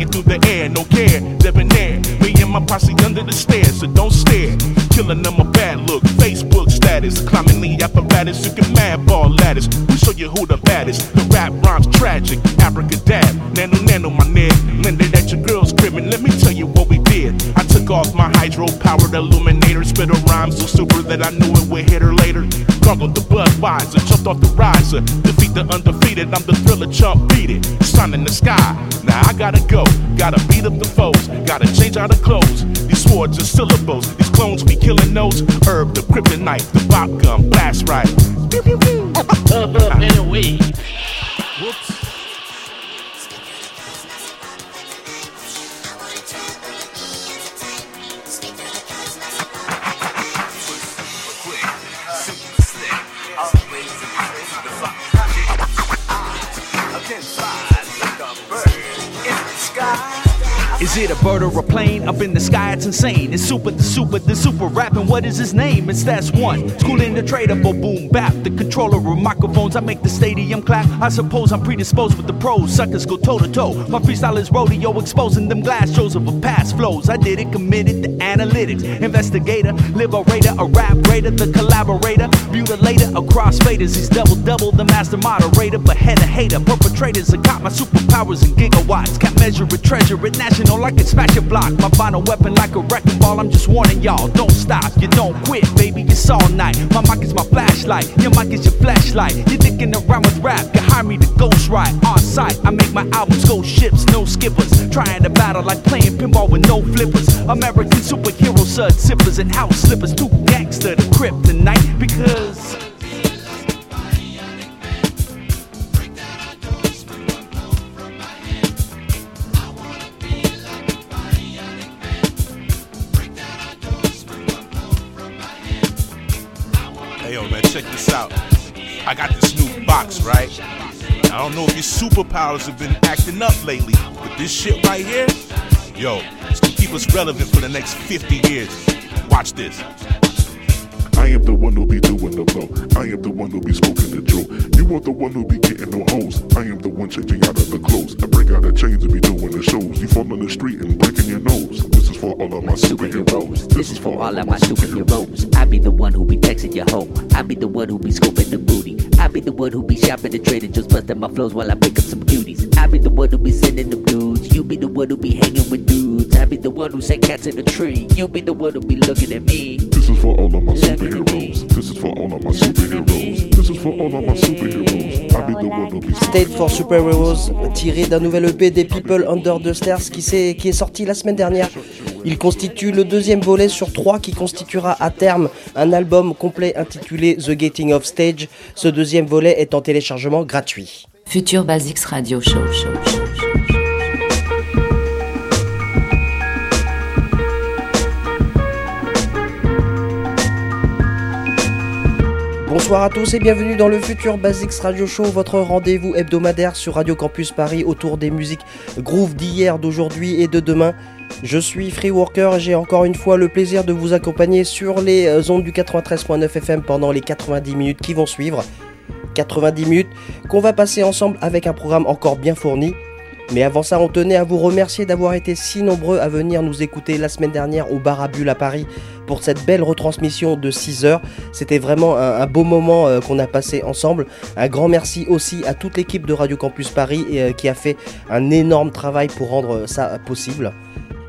Flying through the air, no care, debonair. Me and my posse under the stairs, so don't stare. Killing them a bad look, Facebook status. Climbing the apparatus, you can mad ball ladders. We show you who the baddest. The rap rhymes tragic, abracadab. Nano, nano, my nigga. Landed at your girl's crib, and let me tell you what we did. I took off my hydro powered illuminator, spit a rhyme so super that I knew it would hit her later. Gargled the Budweiser, jumped off the riser. Defeat the undefeated, I'm the thriller chump, beat it. Sun in the sky, now I gotta go. Gotta beat up the foes, gotta change out of clothes. These swords are syllables, these clones be killing notes. Herb, the kryptonite, the bop gun, blast right. Pew, pew, pew. Whoops. Is it a bird or a plane up in the sky? It's insane. It's super, the super, the super rapping. What is his name? It's that's one. Schooling the for boom bap. The controller of microphones. I make the stadium clap. I suppose I'm predisposed with the pros. Suckers go toe to toe. My freestyle is rodeo, exposing them glass shows of a past flows. I did it, committed to analytics. Investigator, liberator, a rap raider, the collaborator, mutilator, a crossfaders. He's double double, the master moderator, but head a hater. Perpetrators, I got my superpowers in gigawatts. Can't measure it, treasure it, national like it's smash your block. My final weapon like a wrecking ball. I'm just warning y'all, don't stop, you don't quit, baby. It's all night. My mic is my flashlight, your mic is your flashlight. You're dicking around with rap, you hire me to ghost ride on site. I make my albums go ships, no skippers. Trying to battle like playing pinball with no flippers. American superhero sud zippers and house slippers. Too gangster to kryptonite because. Out. I got this new box, right? I don't know if your superpowers have been acting up lately, but this shit right here, yo, it's gonna keep us relevant for the next 50 years. Watch this. I am the one who be doing the blow. I am the one who be smoking the Joe. You are the one who be getting no hoes. I am the one changing out of the clothes. I break out the chains and be doing the shows. You fall on the street and breaking your nose. This is for all of my superheroes. This is for all of my superheroes. I be the one who be texting your home. I be the one who be scoping the booty. I be the one who be shopping the trade and just busting my flows while I pick up some cuties. I be the one who be sending them dudes. You be the one who be hanging with dudes. I be the one who say cats in the tree. You be the one who be looking at me. This is for all of my superheroes. This is for all of my superheroes. This is for all of my superheroes. I be the one who be State for Superheroes, tiré d'un nouvel EP des People Under the Stairs qui, s'est- qui est sorti la semaine dernière. Il constitue le deuxième volet sur trois qui constituera à terme un album complet intitulé The Gating of Stage. Ce deuxième volet est en téléchargement gratuit. Future Basics Radio Show. show, show, show. Bonsoir à tous et bienvenue dans le futur Basics Radio Show, votre rendez-vous hebdomadaire sur Radio Campus Paris autour des musiques groove d'hier, d'aujourd'hui et de demain. Je suis Free Worker et j'ai encore une fois le plaisir de vous accompagner sur les euh, ondes du 93.9 FM pendant les 90 minutes qui vont suivre. 90 minutes qu'on va passer ensemble avec un programme encore bien fourni. Mais avant ça, on tenait à vous remercier d'avoir été si nombreux à venir nous écouter la semaine dernière au Barabule à Paris pour cette belle retransmission de 6 heures. C'était vraiment un, beau moment euh, qu'on a passé ensemble. Un grand merci aussi à toute l'équipe de Radio Campus Paris euh, qui a fait un énorme travail pour rendre ça possible.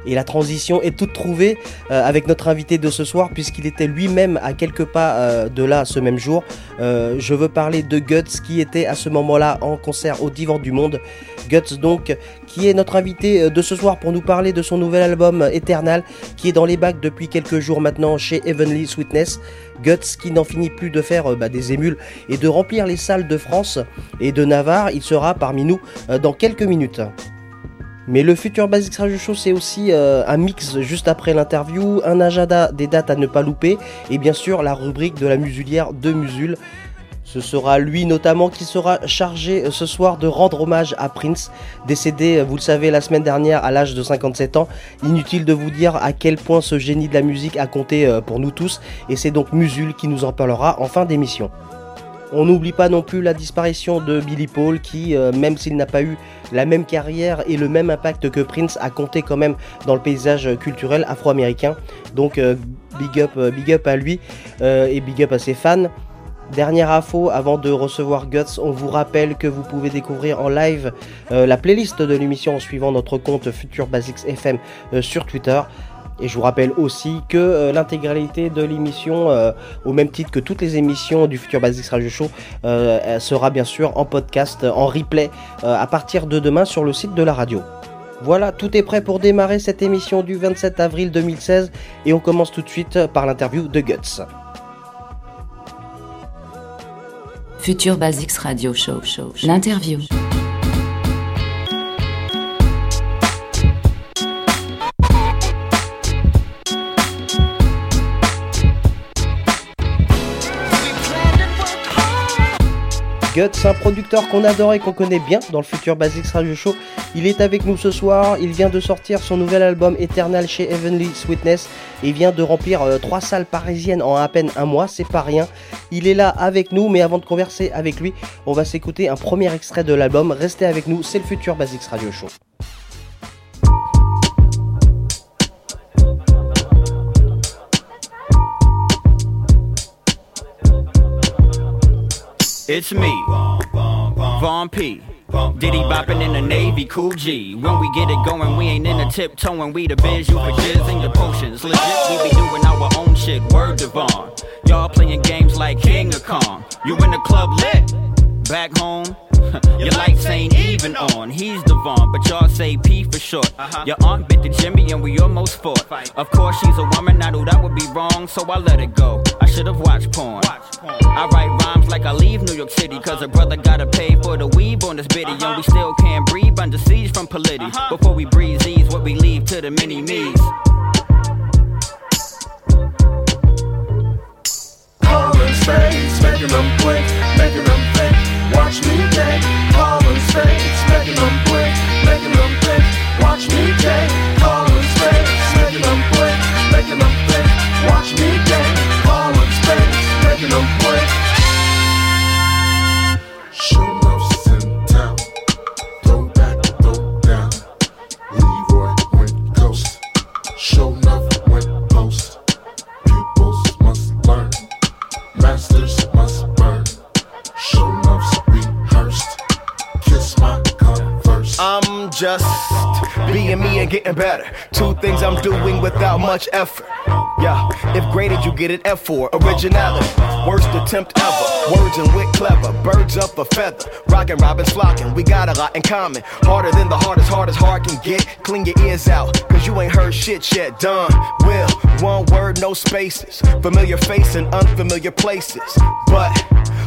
Et la transition est toute trouvée euh, avec notre invité de ce soir, puisqu'il était lui-même à quelques pas euh, de là ce même jour. Euh, je veux parler de Guts, qui était à ce moment-là en concert au Divan du Monde. Guts, donc, qui est notre invité de ce soir pour nous parler de son nouvel album Eternal, qui est dans les bacs depuis quelques jours maintenant chez Heavenly Sweetness. Guts qui n'en finit plus de faire bah, des émules et de remplir les salles de France et de Navarre. Il sera parmi nous dans quelques minutes. Mais le futur Basics Radio Show, c'est aussi euh, un mix juste après l'interview, un agenda des dates à ne pas louper, et bien sûr la rubrique de la musulière de Musul. Ce sera lui notamment qui sera chargé euh, ce soir de rendre hommage à Prince, décédé, euh, vous le savez, la semaine dernière à l'âge de 57 ans. Inutile de vous dire à quel point ce génie de la musique a compté pour nous tous, et c'est donc Musul qui nous en parlera en fin d'émission. On n'oublie pas non plus la disparition de Billy Paul qui, euh, même s'il n'a pas eu la même carrière et le même impact que Prince, a compté quand même dans le paysage culturel afro-américain. Donc euh, big, up, euh, big up à lui et big up à ses fans. Dernière info, avant de recevoir Guts, on vous rappelle que vous pouvez découvrir en live la playlist de l'émission en suivant notre compte Future Basics FM sur Twitter. Et je vous rappelle aussi que euh, l'intégralité de l'émission, euh, au même titre que toutes les émissions du Futur Basics Radio Show, euh, sera bien sûr en podcast, en replay, à partir de demain sur le site de la radio. Voilà, tout est prêt pour démarrer cette émission du 27 avril 2016 et on commence tout de suite par l'interview de Guts. Futur Basics Radio show, show. L'interview. Guts, un producteur qu'on adore et qu'on connaît bien dans le futur Basics Radio Show. Il est avec nous ce soir, il vient de sortir son nouvel album Eternal chez Heavenly Sweetness et vient de remplir euh, trois salles parisiennes en à peine un mois, c'est pas rien. Il est là avec nous, mais avant de converser avec lui, on va s'écouter un premier extrait de l'album. Restez avec nous, c'est le futur Basics Radio Show. It's me, Von P. Diddy bopping in the Navy, cool G. When we get it going, we ain't in the tiptoeing. We the biz, you for jizz and your potions. Legit, we be doing our own shit. Word Vaughn. Y'all playing games like King of Kong. You in the club lit. Back home, your lights ain't even on. He's Devon, but y'all say P for short. Uh-huh. Your aunt bit the Jimmy and we almost fought. Of course, she's a woman, I knew that would be wrong, so I let it go. I should have watched porn. I write rhymes like I leave New York City, cause a uh-huh. brother gotta pay for the weave on this bitty, and we uh-huh. still can't breathe under siege from Polity. Before we breathe these, what we leave to the mini me's. Spades, making them blink, making them think. Watch me take. Calling spades, making them blink, making them think. Watch me take. Calling spades, making them blink, making them think. Watch me making them just being me and getting better. Two things I'm doing without much effort. Yeah, if graded, you get an F for originality. Worst attempt ever. Words and wit clever. Birds up a feather. Rockin' Robin's flocking. We got a lot in common. Harder than the hardest, hardest hard can get. Clean your ears out, cause you ain't heard shit yet. Done. Will. One word, no spaces. Familiar face in unfamiliar places. But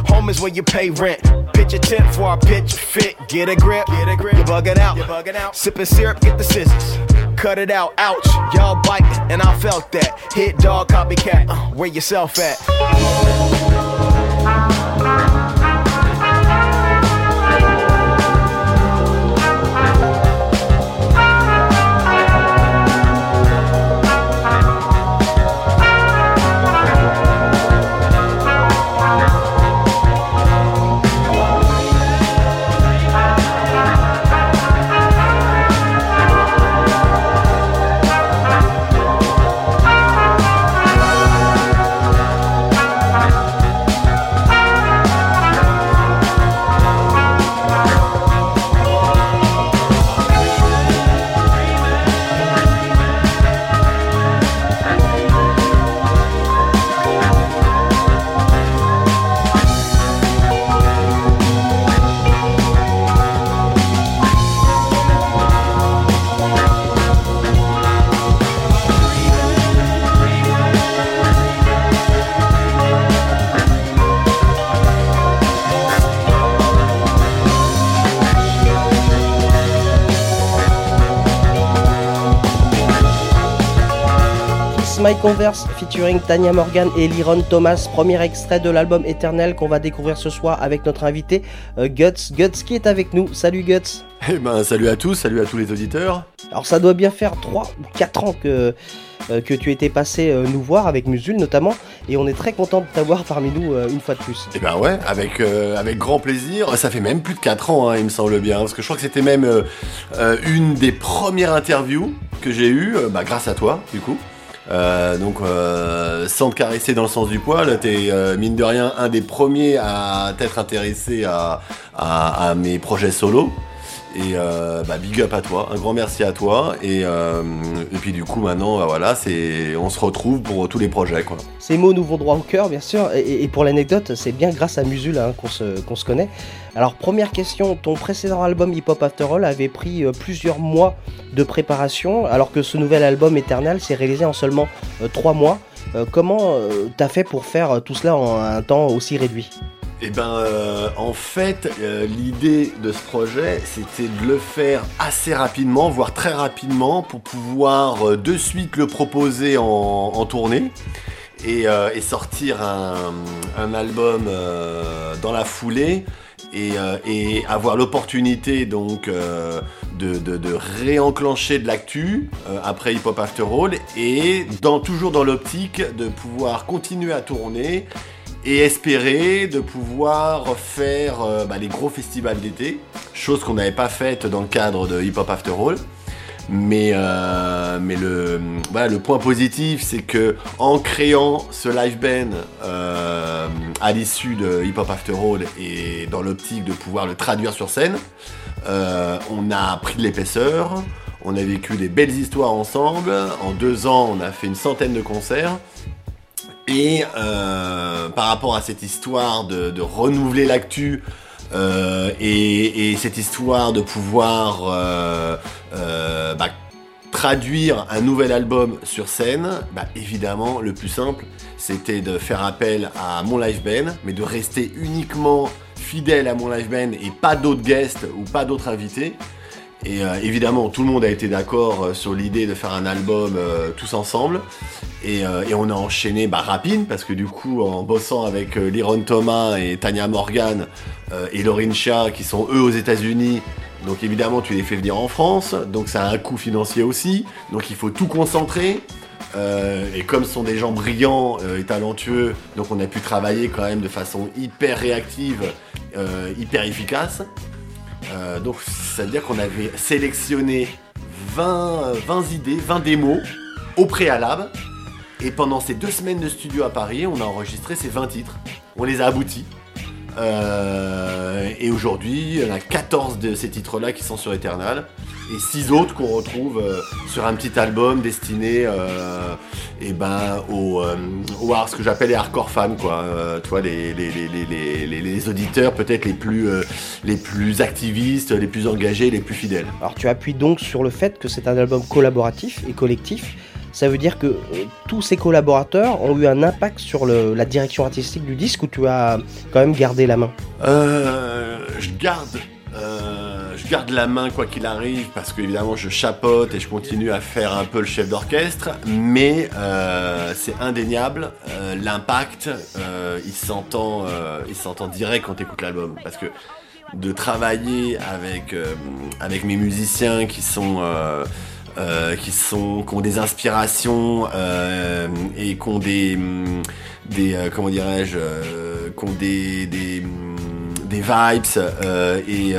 home is where you pay rent. Pitch a tent for our pitch fit. Get a grip. Get a grip. You're bugging out. You're bugging out. Sipping syrup, get the scissors. Cut it out, ouch. Y'all biting, and I felt that. Hit dog, copycat. Uh, where yourself at? My Converse featuring Tanya Morgan et Liron Thomas. Premier extrait de l'album Éternel qu'on va découvrir ce soir avec notre invité euh, Guts. Guts qui est avec nous. Salut Guts. Eh ben, salut à tous, salut à tous les auditeurs. Alors ça doit bien faire 3 ou 4 ans que, euh, que tu étais passé euh, nous voir avec Musul notamment et on est très content de t'avoir parmi nous une fois de plus. Eh ben ouais, avec, euh, avec grand plaisir. Ça fait même plus de 4 ans, hein, il me semble bien, parce que je crois que c'était même euh, une des premières interviews que j'ai eues, bah, grâce à toi, du coup. Euh, donc, euh, sans te caresser dans le sens du poil, t'es euh, mine de rien un des premiers à t'être intéressé à, à, à mes projets solo. Et euh, bah, big up à toi, un grand merci à toi. Et, euh, et puis du coup maintenant, bah, voilà, on se retrouve pour tous les projets, quoi. Ces mots nous vont droit au cœur, bien sûr. Et, pour l'anecdote, c'est bien grâce à Musul hein, qu'on se, se connaît. Alors, première question, ton précédent album Hip Hop After All avait pris euh, plusieurs mois de préparation, alors que ce nouvel album Eternal s'est réalisé en seulement 3 mois. Comment t'as fait pour faire tout cela en un temps aussi réduit? Eh ben, euh, en fait, euh, l'idée de ce projet, c'était de le faire assez rapidement, voire très rapidement, pour pouvoir euh, de suite le proposer en, tournée et, et sortir un, album dans la foulée. Et, et avoir l'opportunité donc de, réenclencher de l'actu après Hip Hop After All et toujours dans l'optique de pouvoir continuer à tourner et espérer de pouvoir faire euh, bah, les gros festivals d'été, chose qu'on n'avait pas faite dans le cadre de Hip Hop After All. Mais, euh, le, point positif, c'est que en créant ce live band euh, à l'issue de Hip Hop After All et dans l'optique de pouvoir le traduire sur scène, on a pris de l'épaisseur, on a vécu des belles histoires ensemble. En deux ans, on a fait une centaine de concerts. Et euh, par rapport à cette histoire de, renouveler l'actu euh, et, et cette histoire de pouvoir euh, bah, traduire un nouvel album sur scène, bah, évidemment, le plus simple, c'était de faire appel à mon live band, mais de rester uniquement fidèle à mon live band et pas d'autres guests ou pas d'autres invités. Et euh, évidemment, tout le monde a été d'accord euh, sur l'idée de faire un album euh, tous ensemble. Et, on a enchaîné bah, rapide, parce que du coup, en bossant avec Liron Thomas et Tanya Morgan et Lauryn Chia, qui sont eux aux États-Unis, donc évidemment, tu les fais venir en France, donc ça a un coût financier aussi. Donc il faut tout concentrer. Et comme ce sont des gens brillants et talentueux, donc on a pu travailler quand même de façon hyper réactive, hyper efficace. Euh, donc ça veut dire qu'on avait sélectionné 20, euh, 20 idées, 20 démos au préalable. Et pendant ces deux semaines de studio à Paris, on a enregistré ces 20 titres. On les a aboutis. Euh, et aujourd'hui, il y en a 14 de ces titres-là qui sont sur Eternal. Et 6 autres qu'on retrouve euh, sur un petit album destiné euh, eh ben, aux, euh, aux hard- ce que j'appelle les hardcore fans, quoi. Euh, toi, les, les, les, les, auditeurs peut-être les plus, les plus activistes, les plus engagés, les plus fidèles. Alors tu appuies donc sur le fait que c'est un album collaboratif et collectif. Ça veut dire que tous ces collaborateurs ont eu un impact sur le- la direction artistique du disque ou tu as quand même gardé la main? Je garde, euh, garde la main quoi qu'il arrive parce que évidemment je chapote et je continue à faire un peu le chef d'orchestre, mais euh, c'est indéniable. euh, L'impact, euh, il s'entend, il s'entend direct quand écoutes l'album parce que de travailler avec avec mes musiciens qui sont qui sont qui ont des inspirations et qui ont des des comment dirais-je qui ont des des, vibes et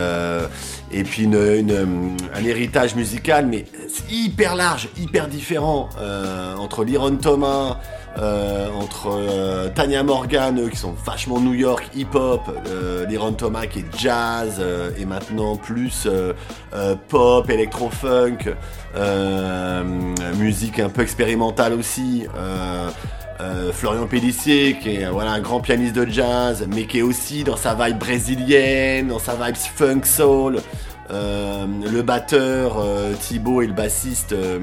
et puis une, un héritage musical mais hyper large hyper différent euh, entre Liron Thomas euh, entre euh, Tanya Morgan, qui sont vachement New York, hip-hop, euh, Liron Thomas qui est jazz, euh, et maintenant plus euh, euh, pop, électro-funk, euh, musique un peu expérimentale aussi. Euh, Florian Pellissier, qui est voilà, un grand pianiste de jazz, mais qui est aussi dans sa vibe brésilienne, dans sa vibe funk soul. Euh, le batteur euh, Thibaut et le bassiste euh,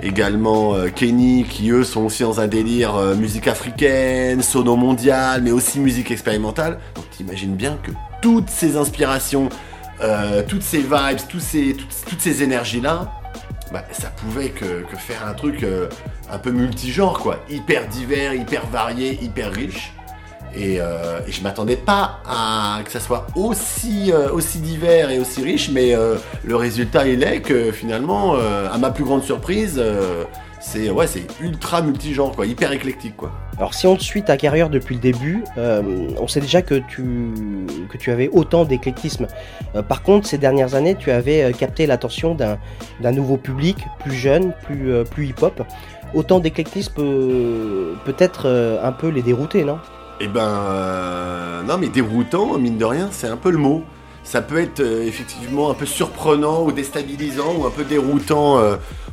également Kenny qui eux sont aussi dans un délire musique africaine, sono mondial mais aussi musique expérimentale donc t'imagines bien que toutes ces inspirations toutes ces vibes toutes, toutes ces énergies là bah, ça pouvait que, faire un truc euh, un peu multigenre, quoi. Hyper divers, hyper varié, hyper riche. Et, euh, je m'attendais pas à que ça soit aussi, euh, aussi divers et aussi riche, mais le résultat il est que finalement, à ma plus grande surprise, c'est ouais, c'est ultra multigenre, quoi, hyper éclectique, quoi. Alors si on te suit ta carrière depuis le début, euh, on sait déjà que tu, que tu avais autant d'éclectisme. Euh, par contre, ces dernières années, tu avais euh, capté l'attention d'un d'un nouveau public, plus jeune, plus, plus hip-hop. Autant d'éclectisme peut peut-être un peu les dérouter, non? Eh ben, non, mais déroutant, mine de rien, c'est un peu le mot. Ça peut être effectivement un peu surprenant ou déstabilisant ou un peu déroutant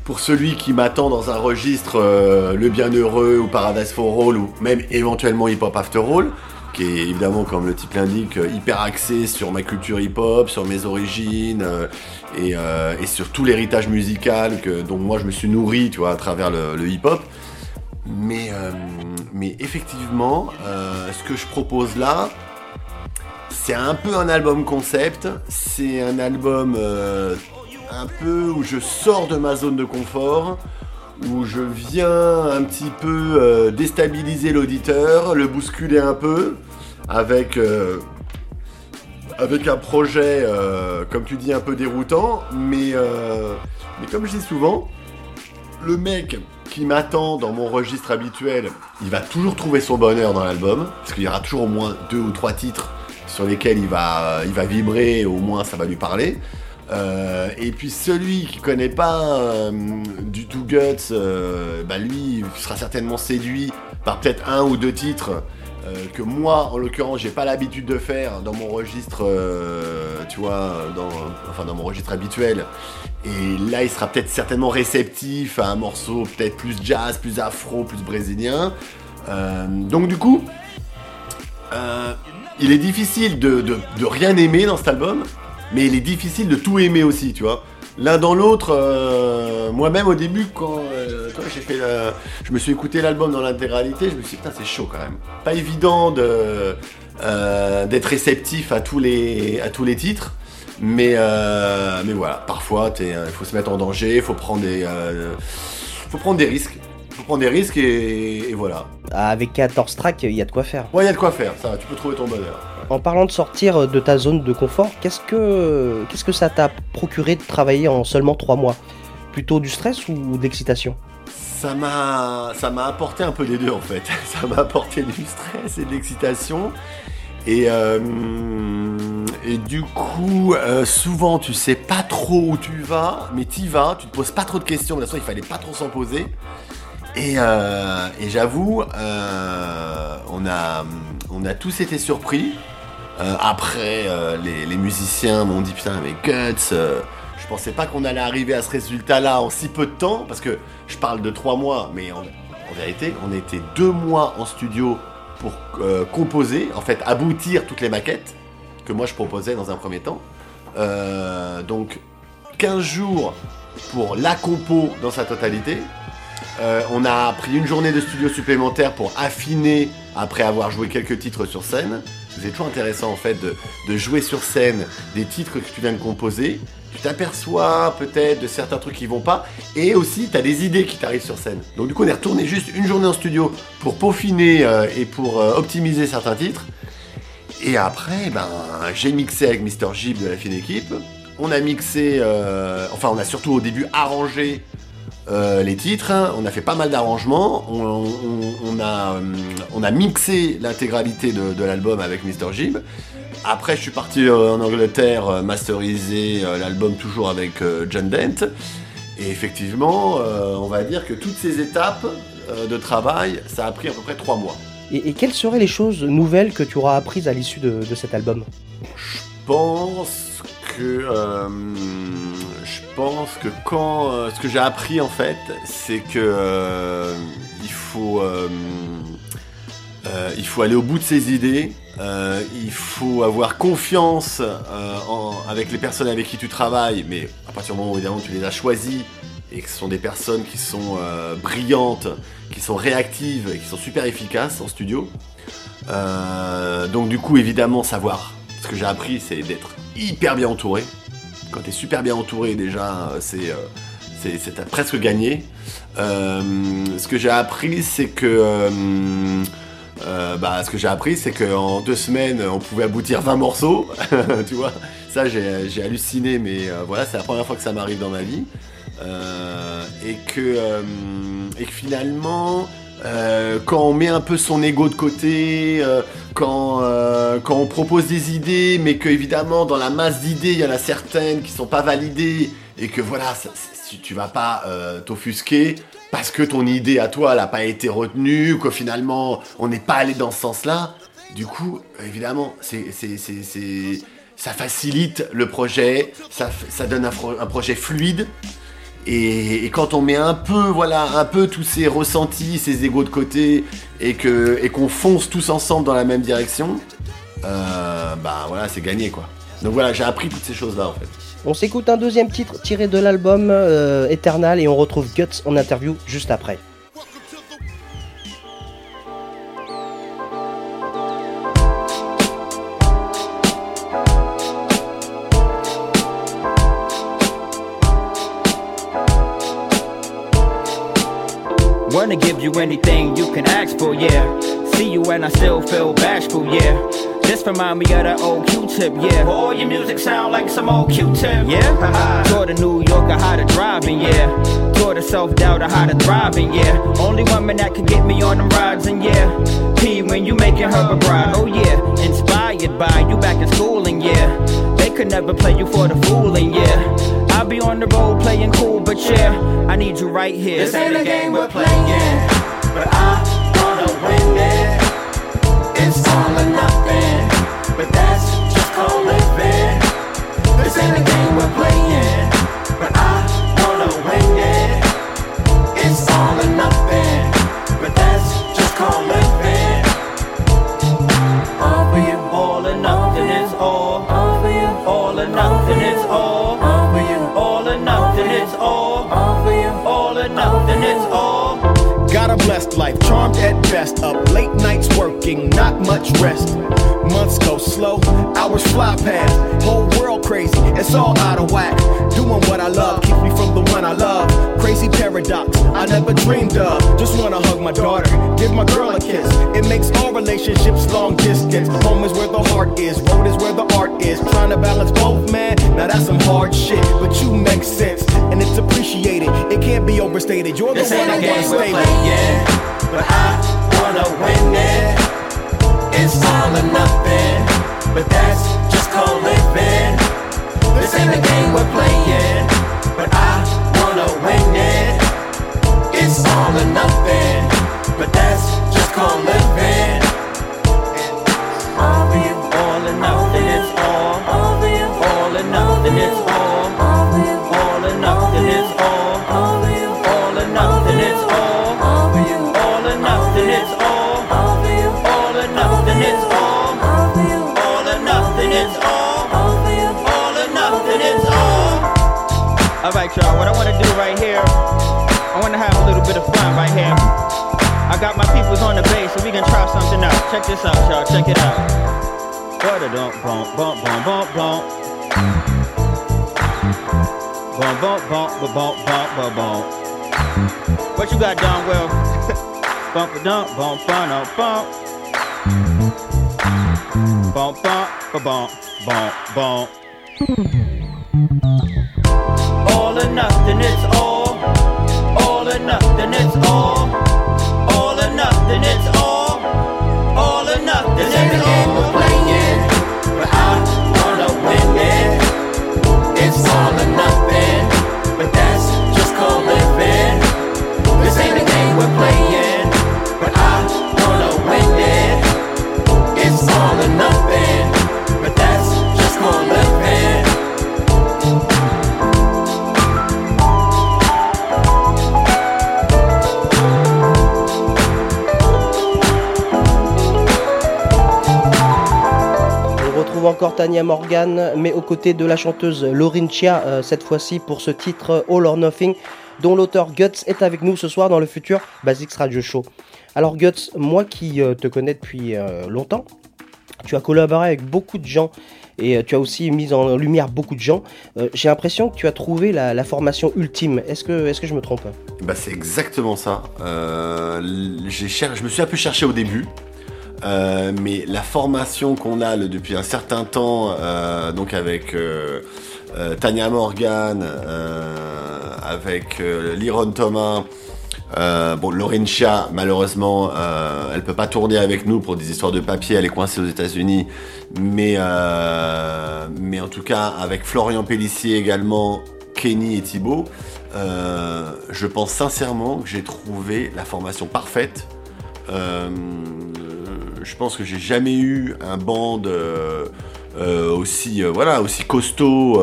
pour celui qui m'attend dans un registre euh, Le Bienheureux ou Paradise for All ou même éventuellement Hip Hop After All, qui est évidemment, comme le titre l'indique, euh, hyper axé sur ma culture hip-hop, sur mes origines euh, et, sur tout l'héritage musical que, dont moi je me suis nourri, tu vois, à travers le, hip-hop. Mais, effectivement, ce que je propose là, c'est un peu un album concept. C'est un album un peu où je sors de ma zone de confort, où je viens un petit peu euh, déstabiliser l'auditeur, le bousculer un peu, avec, euh, un projet, euh, comme tu dis, un peu déroutant. Mais, mais comme je dis souvent, le mec qui m'attend dans mon registre habituel, il va toujours trouver son bonheur dans l'album, parce qu'il y aura toujours au moins deux ou trois titres sur lesquels il va, il va vibrer, au moins ça va lui parler. Euh, et puis celui qui connaît pas euh, du tout Guts, euh, bah lui sera certainement séduit par peut-être un ou deux titres que moi en l'occurrence j'ai pas l'habitude de faire dans mon registre, tu vois, dans, enfin dans mon registre habituel. Et là il sera peut-être certainement réceptif à un morceau peut-être plus jazz, plus afro, plus brésilien. Donc du coup, il est difficile de rien aimer dans cet album, mais il est difficile de tout aimer aussi, tu vois. L'un dans l'autre, euh, moi-même au début, quand euh, j'ai fait la- je me suis écouté l'album dans l'intégralité, je me suis dit, putain, c'est chaud quand même. Pas évident de, euh, d'être réceptif à tous les, à tous les titres. Mais, mais voilà, parfois il faut se mettre en danger, il faut prendre des, faut prendre des risques. faut prendre des risques et, et voilà. Avec 14 tracks, il y a de quoi faire. Ouais, il y a de quoi faire, ça, tu peux trouver ton bonheur. En parlant de sortir de ta zone de confort, qu'est-ce que, que ça t'a procuré de travailler en seulement 3 mois? Plutôt du stress ou de l'excitation Ça m'a, apporté un peu des deux en fait. Ça m'a apporté du stress et de l'excitation. Et, euh, et du coup, euh, souvent tu sais pas trop où tu vas, mais tu vas, tu te poses pas trop de questions. De toute façon, il fallait pas trop s'en poser. Et, euh, et j'avoue, euh, on, a, on a tous été surpris. Euh, après, euh, les, musiciens m'ont dit putain, mais Guts, euh, je pensais pas qu'on allait arriver à ce résultat-là en si peu de temps, parce que je parle de trois mois, mais en, en vérité, on était deux mois en studio pour composer, en fait, aboutir toutes les maquettes que moi je proposais dans un premier temps. Donc, 15 jours pour la compo dans sa totalité. On a pris une journée de studio supplémentaire pour affiner après avoir joué quelques titres sur scène. C'est toujours intéressant en fait de, jouer sur scène des titres que tu viens de composer. Tu t'aperçois peut-être de certains trucs qui vont pas et aussi tu as des idées qui t'arrivent sur scène. Donc du coup on est retourné juste une journée en studio pour peaufiner euh, et pour euh, optimiser certains titres. Et après, ben, j'ai mixé avec Mr. Jib de la fine équipe. On a mixé, euh, enfin, on a surtout au début arrangé euh, les titres. hein. On a fait pas mal d'arrangements. On, on- on a, euh, on a mixé l'intégralité de, de l'album avec Mr. Jib. Après, je suis parti euh, en Angleterre masteriser l'album toujours avec John Dent. Et effectivement, euh, on va dire que toutes ces étapes de travail, ça a pris à peu près trois mois. et, et quelles seraient les choses nouvelles que tu auras apprises à l'issue de, de cet album? Pense que euh, je pense que quand euh, ce que j'ai appris en fait, c'est que euh, il faut il faut aller au bout de ses idées. il faut avoir confiance en- avec les personnes avec qui tu travailles, mais à partir du moment où évidemment tu les as choisis et que ce sont des personnes qui sont brillantes, qui sont réactives et qui sont super efficaces en studio. Donc du coup évidemment savoir. Ce que j'ai appris c'est d'être hyper bien entouré. Quand tu es super bien entouré déjà euh, c'est euh, c'est c'est presque gagné. Euh, ce que j'ai appris, c'est que bah, ce que j'ai appris, c'est qu'en deux semaines, on pouvait aboutir 20 morceaux. tu vois, ça j'ai halluciné, mais voilà, c'est la première fois que ça m'arrive dans ma vie. Et que et que finalement. Euh, quand on met un peu son ego de côté, euh, quand, euh, quand on propose des idées, mais que évidemment dans la masse d'idées, il y en a certaines qui sont pas validées, et que voilà, ça- tu vas pas t'offusquer parce que ton idée à toi, elle a pas été retenue, que finalement on n'est pas allé dans ce sens-là. Du coup, évidemment, c'est, ça facilite le projet, ça, ça donne un projet fluide. Et, quand on met un peu, voilà, un peu tous ces ressentis, ces égos de côté, et que et qu'on fonce tous ensemble dans la même direction, euh, bah voilà, c'est gagné quoi. Donc voilà, j'ai appris toutes ces choses-là en fait. On s'écoute un deuxième titre tiré de l'album euh, Eternal et on retrouve Guts en interview juste après. You anything you can ask for, yeah. See you and I still feel bashful, yeah. This remind me of that old Q-tip, yeah. All your music sound like some old Q-tip, yeah. Taught a New Yorker how to driving, yeah. Taught a self-doubter how to thriving, yeah. Only woman that can get me on them rides, and yeah. P when you making her a bride, oh yeah. Inspired by you back in school, and yeah. They could never play you for the fooling, yeah. I'll be on the road playing cool, but yeah, I need you right here. This ain't a game we're playing, but I wanna win it. It's all or nothing, but that's just called living. A game we're playing, blessed life, charmed at best. Up late working, not much rest. Months go slow, hours fly past. Whole world crazy, it's all out of whack. Doing what I love keeps me from the one I love. Crazy paradox, I never dreamed of. Just wanna hug my daughter, give my girl a kiss. It makes all relationships long distance. Home is where the heart is, road is where the art is. Trying to balance both, man. Now that's some hard shit, but you make sense and it's appreciated. It can't be overstated. You're the This one I wanna stay with. playing, but I wanna win it. It's all or nothing, but that's just called living. This ain't a game we're playing, but I wanna win it. It's all or nothing, but that's just called living. Y'all. What I want to do right here, I want to have a little bit of fun right here. I got my peoples on the bass, so we can try something out. Check this out, y'all. Check it out. Ba-da-dum, bum, bum, bum, bum, bum. Bum, bum, bum, ba, bum, bum, ba, bum. What you got, Don Will? Bump, ba, dum, bum, bum, no, bum. Bum, bum, ba, bum, bum, bum. All or nothing, it's all. All or nothing, it's all. All or nothing, it's all. All Tania Morgan, mais aux côtés de la chanteuse Lauryn Chia, euh, cette fois-ci pour ce titre All or Nothing, dont l'auteur Guts est avec nous ce soir dans le futur Basics Radio Show. Alors Guts, moi qui euh, te connais depuis euh, longtemps, Tu as collaboré avec beaucoup de gens et tu as aussi mis en lumière beaucoup de gens. J'ai l'impression que tu as trouvé la, formation ultime. Est-ce que, est que je me trompe? Bah c'est exactement ça. Euh, cher- je me suis un peu cherché au début. Euh, mais la formation qu'on a depuis un certain temps, euh, donc avec euh, Tania Morgan, avec Liron Thomas, bon, Laurentia, malheureusement, elle peut pas tourner avec nous pour des histoires de papier, elle est coincée aux États-Unis. Mais, mais en tout cas, avec Florian Pellissier également, Kenny et Thibaut, euh, je pense sincèrement que j'ai trouvé la formation parfaite. Euh, je pense que j'ai jamais eu un band euh, euh, aussi, voilà, aussi costaud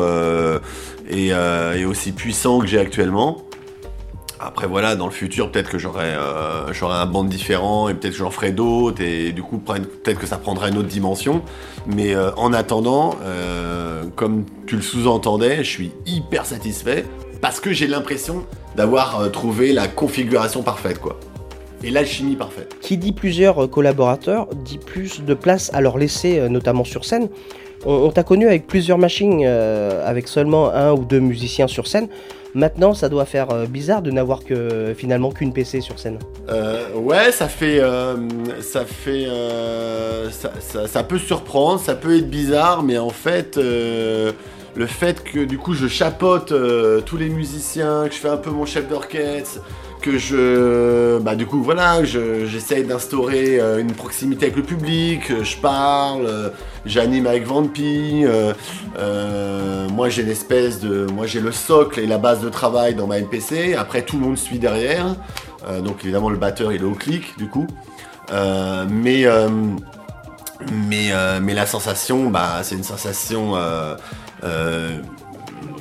et, aussi puissant que j'ai actuellement. Après voilà, dans le futur, peut-être que j'aurai un band différent et peut-être que j'en ferai d'autres et du coup peut-être que ça prendra une autre dimension. Mais en attendant, comme tu le sous-entendais, je suis hyper satisfait parce que j'ai l'impression d'avoir trouvé la configuration parfaite quoi. Et l'alchimie parfaite. Qui dit plusieurs euh, collaborateurs dit plus de place à leur laisser, euh, notamment sur scène. On, t'a connu avec plusieurs machines, euh, avec seulement un ou deux musiciens sur scène. Maintenant, ça doit faire bizarre de n'avoir que finalement qu'une PC sur scène. Euh, ouais, ça fait, euh, ça fait, ça, ça- ça peut surprendre, ça peut être bizarre, mais en fait, le fait que du coup je chapote tous les musiciens, que je fais un peu mon chef d'orchestre, que je, bah du coup voilà, je- j'essaye d'instaurer euh, une proximité avec le public, euh, je parle, euh, j'anime avec Vampi, euh, euh, moi j'ai l'espèce de, moi j'ai le socle et la base de travail dans ma MPC, après tout le monde suit derrière. Donc évidemment le batteur il est au clic du coup. Mais, mais, mais la sensation, bah, c'est une sensation,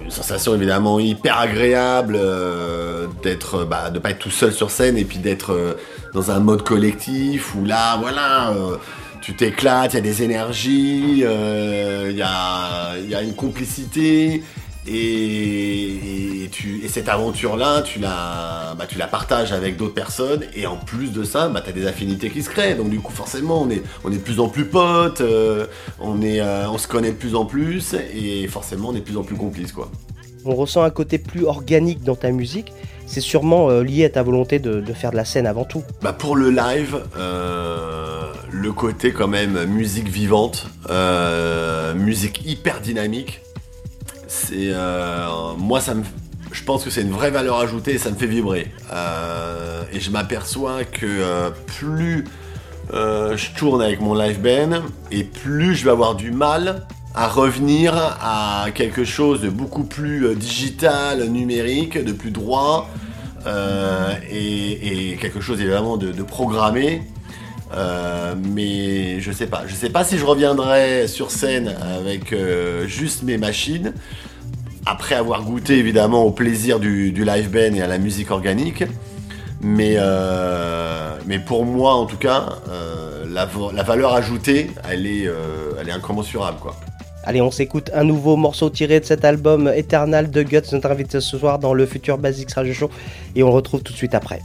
une sensation évidemment hyper agréable euh, d'être, bah, de pas être tout seul sur scène et puis d'être euh, dans un mode collectif où là, voilà. euh, tu t'éclates, il y a des énergies, euh, il y, a, il y a une complicité, et, et tu, et cette aventure-là, tu la, bah, tu la partages avec d'autres personnes, et en plus de ça, bah, tu as des affinités qui se créent. Donc du coup, forcément, on est, on est de plus en plus potes, euh, on, est, euh, on se connaît de plus en plus, et forcément, on est de plus en plus complices. Quoi. On ressent un côté plus organique dans ta musique. C'est sûrement euh, lié à ta volonté de, de faire de la scène avant tout. Bah pour le live, euh, le côté quand même musique vivante, euh, musique hyper dynamique, euh, moi ça me, je pense que c'est une vraie valeur ajoutée et ça me fait vibrer. Euh, et je m'aperçois que euh, plus je tourne avec mon live band et plus je vais avoir du mal à revenir à quelque chose de beaucoup plus digital, numérique, de plus droit et, quelque chose évidemment de, de programmé. Euh, mais je sais pas, je sais pas si je reviendrai sur scène avec euh, juste mes machines après avoir goûté évidemment au plaisir du, live band et à la musique organique. Mais, euh, mais pour moi en tout cas, la, valeur ajoutée, elle est, elle est incommensurable quoi. Allez, on s'écoute un nouveau morceau tiré de cet album Eternal de Guts, notre invité ce soir dans le futur Basics Radio Show. Et on retrouve tout de suite après.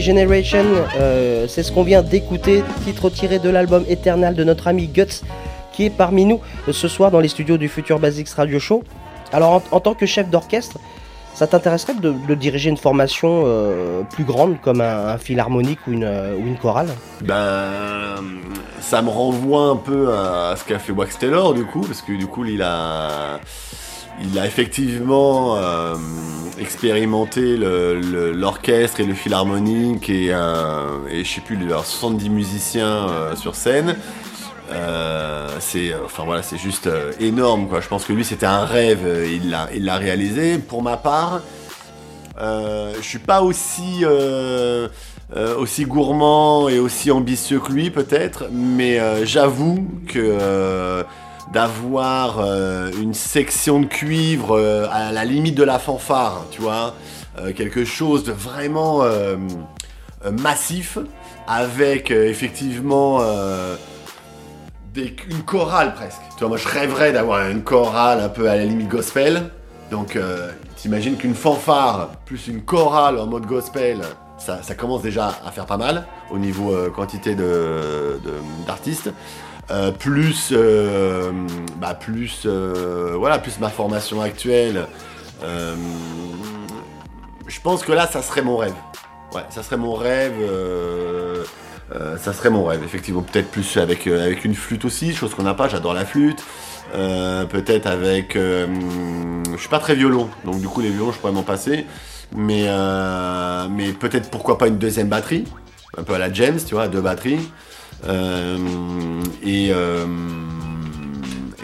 Generation, euh, c'est ce qu'on vient d'écouter, titre tiré de l'album Eternal de notre ami Guts, qui est parmi nous ce soir dans les studios du Future Basics Radio Show. Alors en, tant que chef d'orchestre, ça t'intéresserait de, diriger une formation euh, plus grande comme un, un philharmonique ou une, euh, ou une chorale? Ben, ça me renvoie un peu à ce qu'a fait Wax Taylor du coup, parce que du coup il a, il a effectivement euh, expérimenté l'orchestre et le philharmonique et, un- et je sais plus, alors 70 musiciens euh, sur scène. Euh, c'est, enfin voilà, c'est juste euh, énorme quoi. Je pense que lui c'était un rêve, euh, il l'a, il l'a réalisé. Pour ma part, euh, je suis pas aussi euh, euh, aussi gourmand et aussi ambitieux que lui peut-être, mais euh, j'avoue que euh, d'avoir euh, une section de cuivre euh, à la limite de la fanfare, tu vois, euh, quelque chose de vraiment massif avec effectivement une chorale presque. Tu vois, moi je rêverais d'avoir une chorale un peu à la limite gospel. Donc t'imagines qu'une fanfare plus une chorale en mode gospel, ça, commence déjà à faire pas mal au niveau quantité d'artistes. Euh, plus, euh, bah, euh, voilà, plus ma formation actuelle. Je pense que là, ça serait mon rêve. Ouais, ça serait mon rêve. ça serait mon rêve, effectivement. Peut-être plus avec, une flûte aussi, chose qu'on n'a pas. J'adore la flûte. Peut-être avec. je suis pas très violon, donc du coup les violons je pourrais m'en passer. Mais, mais peut-être pourquoi pas une deuxième batterie, un peu à la James, tu vois, deux batteries. Euh, et, euh,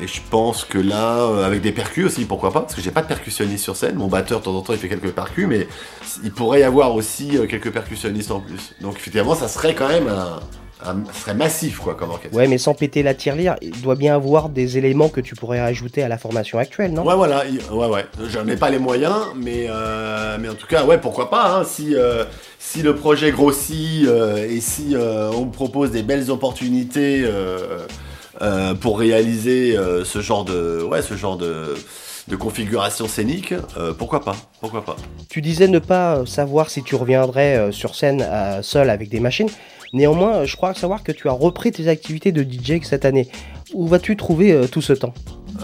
et je pense que là, euh, avec des percus aussi, pourquoi pas, parce que j'ai pas de percussionniste sur scène. Mon batteur, de temps en temps, il fait quelques percus, mais il pourrait y avoir aussi quelques percussionnistes en plus. Donc effectivement, ça serait quand même un, un- serait massif quoi comme orchestre. Ouais, mais sans péter la tirelire, il doit bien avoir des éléments que tu pourrais ajouter à la formation actuelle, non? Ouais, voilà, il- ouais, ouais. J'en ai pas les moyens, mais, euh, mais en tout cas, ouais, pourquoi pas, hein, si, euh, si le projet grossit euh, et si on propose des belles opportunités pour réaliser ce genre de, ouais, ce genre de, de configuration scénique, euh, pourquoi pas, pourquoi pas. Tu disais ne pas savoir si tu reviendrais sur scène seul avec des machines. Néanmoins, je crois savoir que tu as repris tes activités de DJ cette année. Où vas-tu trouver euh, tout ce temps?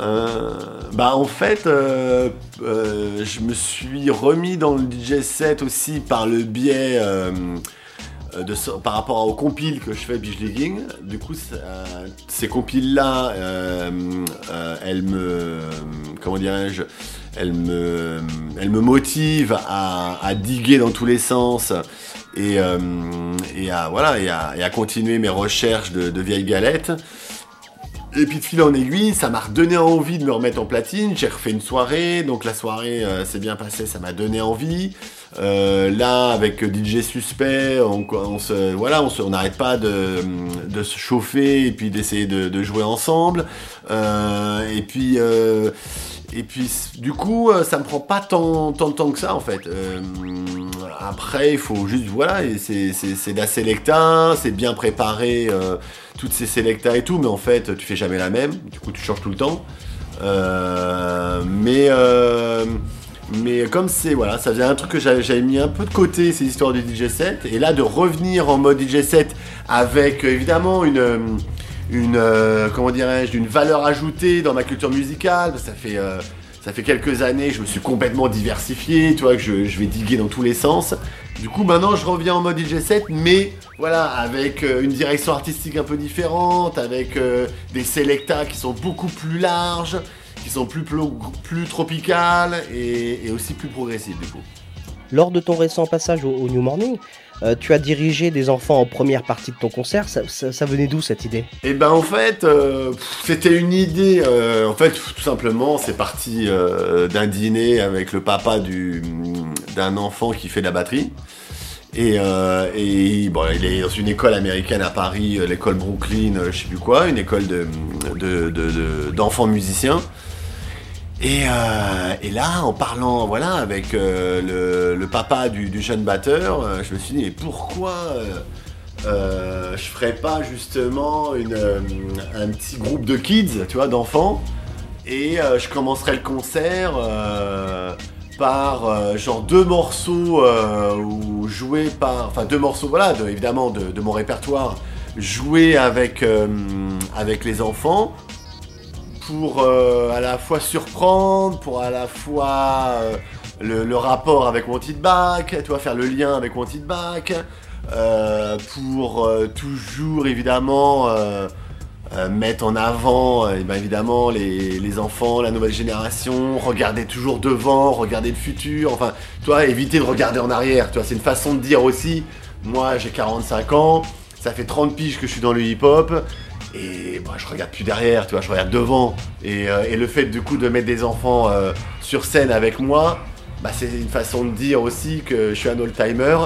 Euh, bah en fait, euh, je me suis remis dans le DJ set aussi par le biais de par rapport aux compiles que je fais Beach Leaguing. Du coup, ces compiles là, elles me, comment elles me, elles me motivent à diguer dans tous les sens. Et, euh, et à voilà et à, continuer mes recherches de, vieilles galettes. Et puis de fil en aiguille, ça m'a redonné envie de me remettre en platine. J'ai refait une soirée, donc la soirée euh, s'est bien passée, ça m'a donné envie. Euh, là, avec DJ Suspect, on, se, voilà, on n'arrête pas de, se chauffer et puis d'essayer de, jouer ensemble. Et puis, et puis, du coup, euh, ça me prend pas tant, tant de temps que ça en fait. Euh, après, il faut juste, voilà, c'est de la selecta, c'est bien préparé, euh, toutes ces selecta et tout, mais en fait, tu fais jamais la même, du coup, tu changes tout le temps. Euh, mais, mais comme c'est, voilà, ça faisait un truc que j'avais mis un peu de côté, ces histoires du DJ set, et là, de revenir en mode DJ set avec, évidemment, une. Une euh, comment dirais-je une valeur ajoutée dans ma culture musicale. Ça fait euh, ça fait quelques années je me suis complètement diversifié tu que je, je vais diguer dans tous les sens. Du coup maintenant je reviens en mode DJ set mais voilà avec euh, une direction artistique un peu différente avec des selecta qui sont beaucoup plus larges qui sont plus plus, tropicales et, aussi plus progressives du coup. Lors de ton récent passage au New Morning, euh, tu as dirigé des enfants en première partie de ton concert. Ça, venait d'où cette idée? Et ben en fait, euh, c'était une idée. euh, en fait, tout simplement, c'est parti d'un dîner avec le papa du d'un enfant qui fait de la batterie. Et, il est dans une école américaine à Paris, l'école Brooklyn, je sais plus quoi, une école de de- de- de- d'enfants musiciens. Et, euh, et là, en parlant voilà, avec euh, le, papa du, jeune batteur, euh, je me suis dit, mais pourquoi je ferais pas justement une, un petit groupe de kids, tu vois, d'enfants, et je commencerai le concert par genre deux morceaux ou joués par, enfin deux morceaux, voilà, de- évidemment de, de mon répertoire, joués avec avec les enfants pour euh, à la fois surprendre, pour à la fois euh, le, rapport avec Wanted Back, tu vois, faire le lien avec Wanted Back, euh, pour euh, toujours évidemment mettre en avant ben, évidemment les, les enfants, la nouvelle génération, regarder toujours devant, regarder le futur, enfin, tu vois, éviter de regarder en arrière, tu vois, c'est une façon de dire aussi, moi j'ai 45 ans, ça fait 30 piges que je suis dans le hip-hop, et moi je regarde plus derrière, tu vois, je regarde devant. Et, euh, et le fait du coup de mettre des enfants euh, sur scène avec moi, bah, c'est une façon de dire aussi que je suis un old-timer,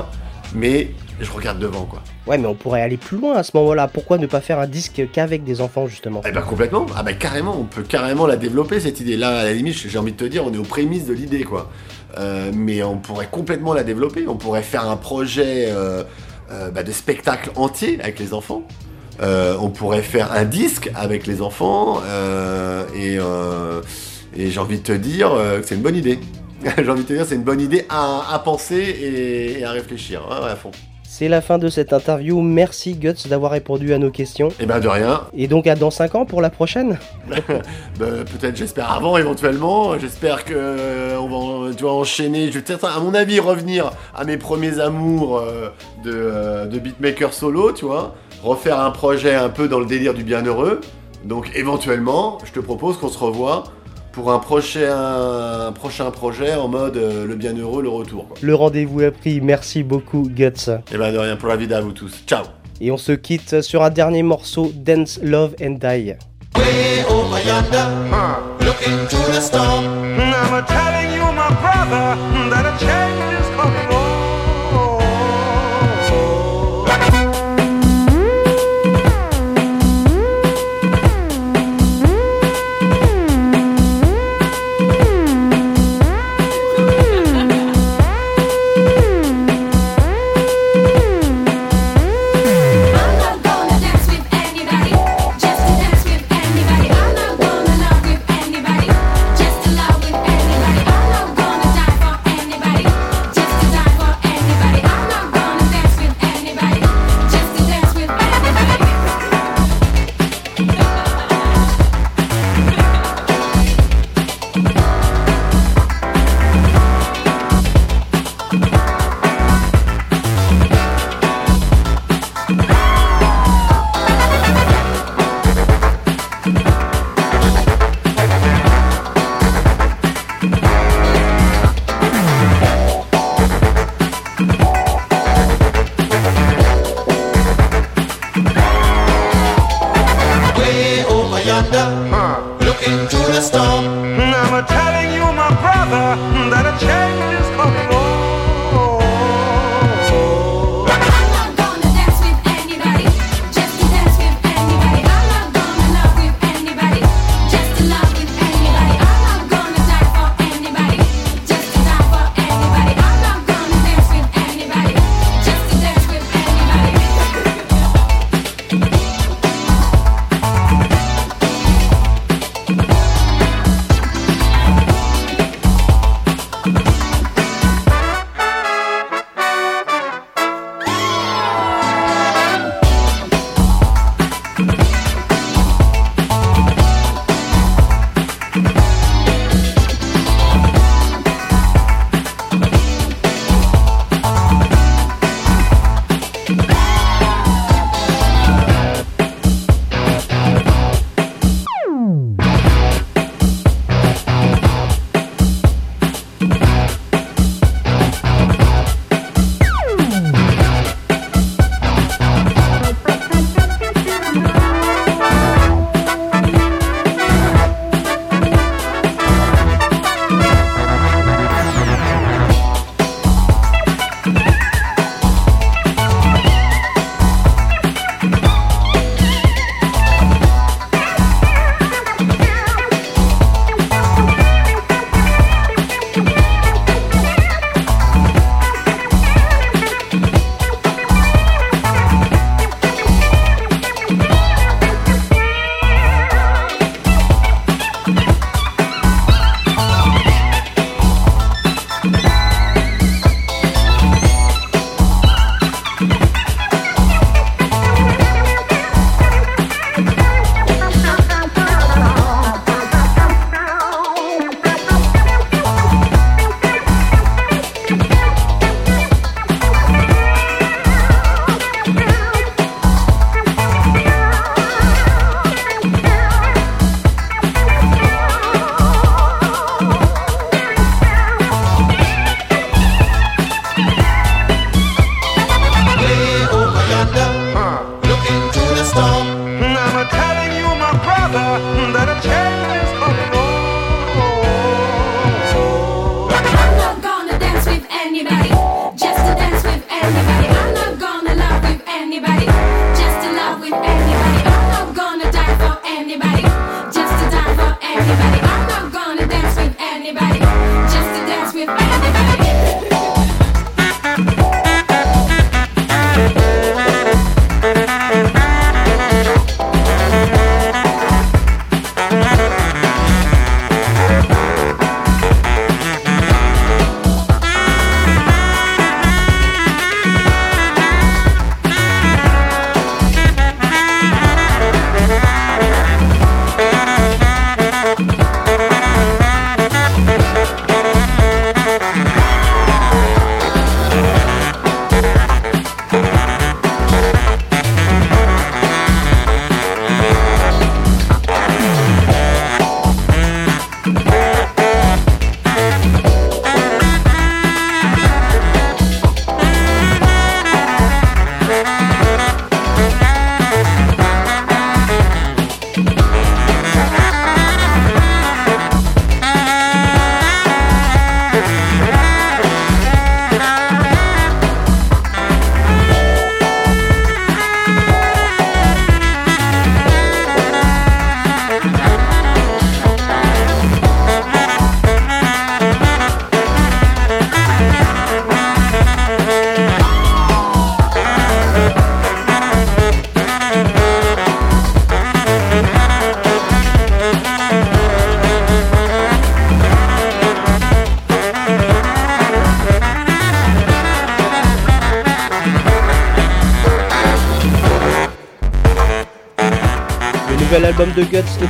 mais je regarde devant quoi. Ouais, mais on pourrait aller plus loin à ce moment-là. Pourquoi ne pas faire un disque qu'avec des enfants, justement? Eh ben complètement, ah ben carrément, on peut carrément la développer cette idée. Là, à la limite, j'ai envie de te dire, on est aux prémices de l'idée quoi. Euh, mais on pourrait complètement la développer, on pourrait faire un projet euh, euh, bah, de spectacle entier avec les enfants. Euh, on pourrait faire un disque avec les enfants euh, et, euh, et j'ai envie de te dire que c'est une bonne idée. j'ai envie de te dire c'est une bonne idée à, à penser et, et à réfléchir. Ouais, à fond. C'est la fin de cette interview. Merci Guts d'avoir répondu à nos questions. Et ben de rien. Et donc à dans 5 ans pour la prochaine Bah, peut-être j'espère avant éventuellement. J'espère que euh, on va tu vois, enchaîner. Je vais peut-être à mon avis revenir à mes premiers amours euh, de, euh, de beatmaker solo, tu vois. Refaire un projet un peu dans le délire du bienheureux. Donc éventuellement, je te propose qu'on se revoie pour un prochain, un prochain projet en mode euh, le bienheureux, le retour. Quoi. Le rendez-vous est pris. Merci beaucoup Guts. Et ben de rien pour la vie à vous tous. Ciao Et on se quitte sur un dernier morceau Dance, Love and Die. Way over yonder, look into the storm. I'm telling you, my brother, that a change is coming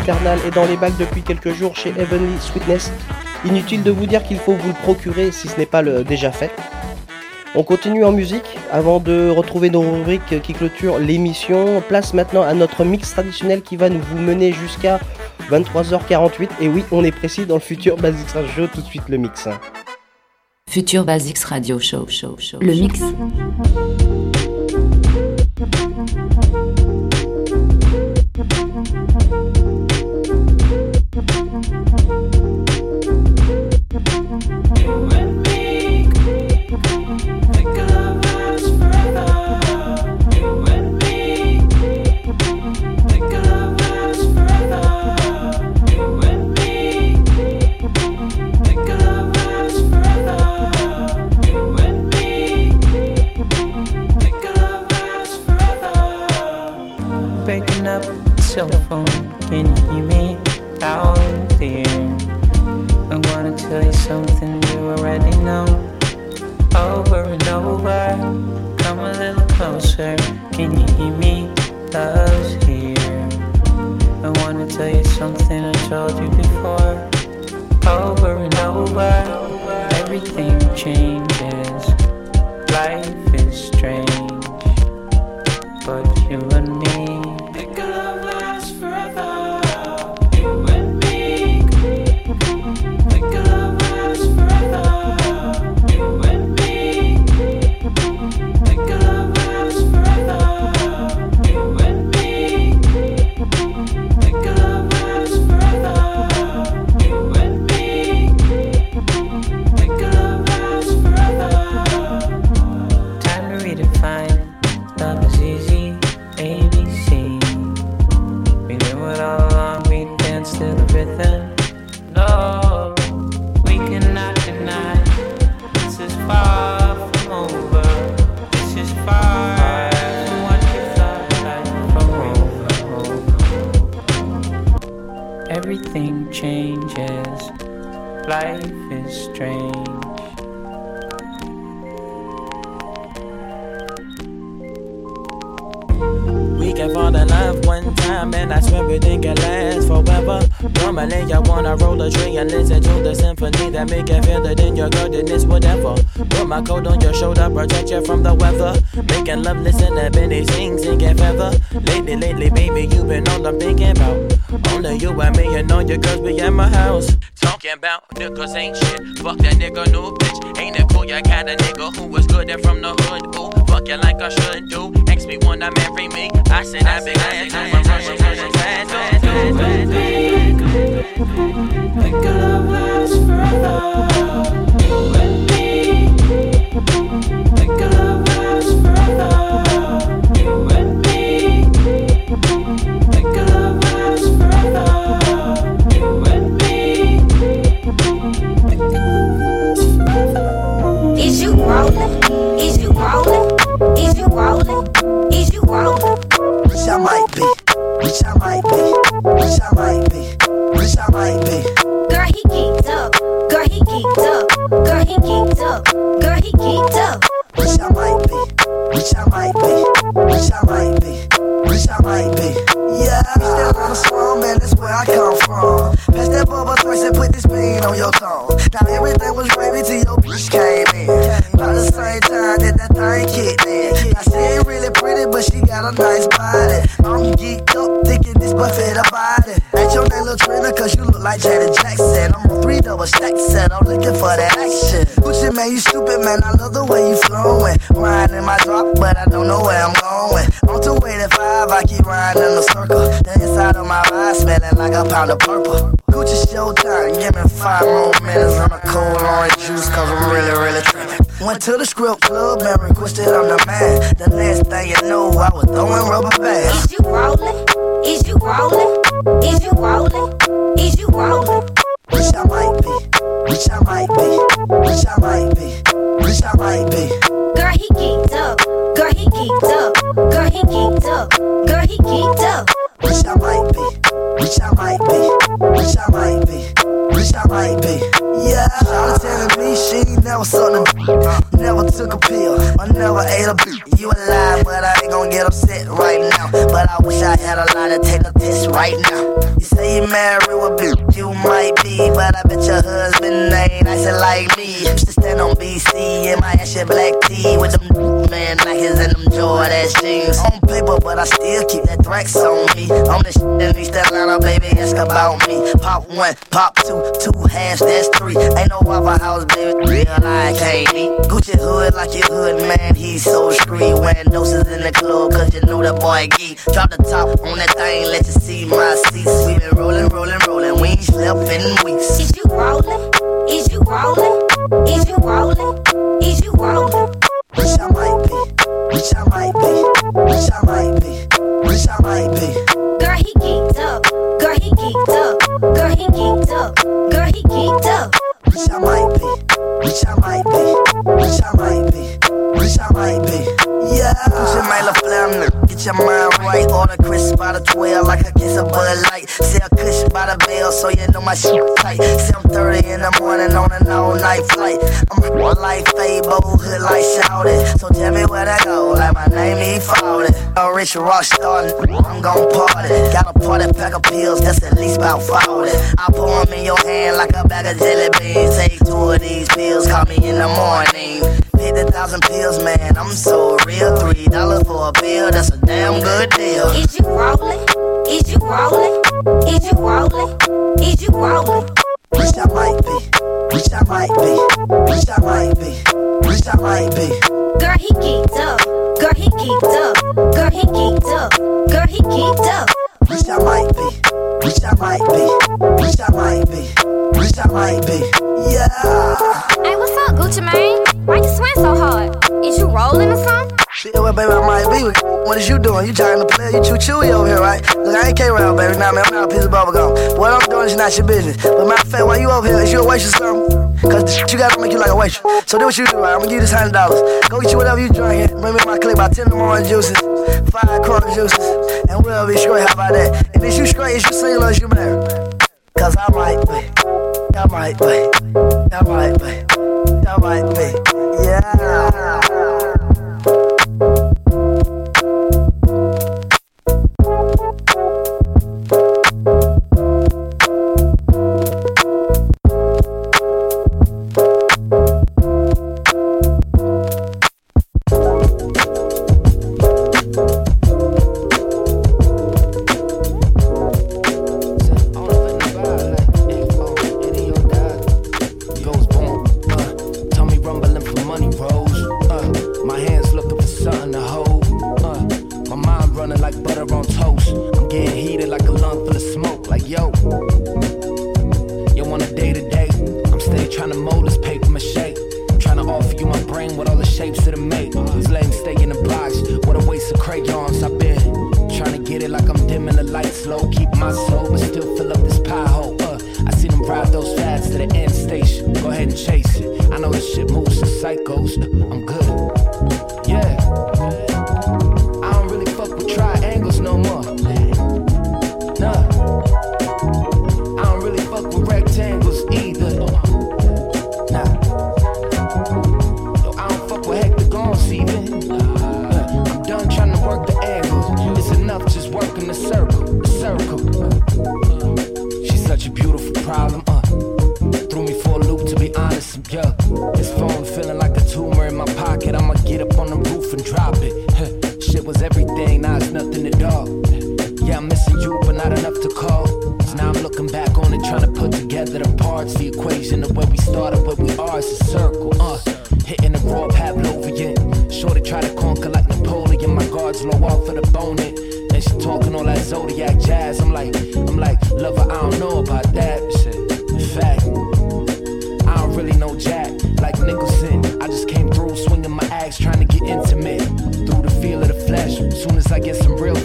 Eternal, est dans les bacs depuis quelques jours chez Heavenly Sweetness. Inutile de vous dire qu'il faut vous le procurer si ce n'est pas le déjà fait. On continue en musique avant de retrouver nos rubriques qui clôturent l'émission. Place maintenant à notre mix traditionnel qui va nous vous mener jusqu'à 23h48. Et oui, on est précis dans le futur Basics Radio, tout de suite le mix. Futur Basics Radio Show, show, show. Le mix. Can you hear me out there? I wanna tell you something you already know. Over and over, come a little closer. Can you hear me? Love's here. I wanna tell you something I told you before. Over and over, everything changes. Life is strange, but you and Normally I wanna roll a tree and listen to the symphony that make you feel it in your goodness, whatever. Put my coat on your shoulder, protect you from the weather. Making love, listen to Benny sing, singing feather. Lately, lately, baby, you been all I'm thinking about. Only you and me and all your girls be at my house. Talking about niggas ain't shit. Fuck that nigga, no bitch. Ain't it cool? You got a nigga who was good and from the hood. Ooh, fuck you like I should do. Ask me wanna marry me. I said I'd be glad to. I'm rushing, rushing fast, fast, fast, fast, fast. Make love last forever. You and me. Make love last forever. You and me. Make love last forever. You and me. Make love last forever. Is you rolling? Is you rolling? Is you rolling? Is you rolling? Wish I might be. Wish I might be. Wish I might be. Wish I might be. Girl, he geeked up. Girl, he geeked up. Girl, he geeked up. Girl, he geeked up. Wish I might be. Wish I might be. Wish I might be. Wish I might be. Yeah, I still on the slum, man, that's where I come from. Pass that bubble twice and put this pain on your tongue. Now everything was gravy till your bitch came like Janet Jackson. I'm a three double stack set, I'm looking for that action. Gucci man, you stupid man, I love the way you flowing. Mine in my drop, but I don't know where I'm going. On 285, I keep riding in the circle. The inside of my ride smelling like a pound of purple. Gucci showtime, give me five more minutes. I'm a cold orange juice, cause I'm really, really tripping. Went to the script club and requested I'm the man. The last thing you know, I was throwing rubber bands. Is you rolling? Is you rolling? since your rock started. I'm gon' party. Got a party pack of pills that's at least about 40. I pour them in your hand like a bag of jelly beans. Take two of these pills, call me in the morning. 50,000 pills, man, I'm so real. Three dollars for a pill, that's a damn good deal. Is you rolling? Is you rolling? Is you rolling? Is you rolling? Wish I might be. Wish I might be. Wish I might be. Wish I might be. Girl, he geeked up. Girl, he geeked up. I might be. Gucci Mane? Why you swing so hard? Is you rolling or something? Shit, well, baby, I might be. What is you doing? You trying to play? You chew chewy over here, right? Look, I ain't came around, baby. Nah, man, I'm not a piece bubble gum. What I'm doing is not your business. But matter of fact, why you over here? Is you a waitress or something? Cause the you gotta make you like a waitress. So do what you do, right? I'm gonna give you this hundred dollars. Go get you whatever you drinking. Bring me my clip by ten in the morning juices. Five Firecracker juices, and we'll be straight. How about that? If it's you straight? it's your single? Or is you married? Cause I might be, I might be, I might be, I might be, yeah. Get some real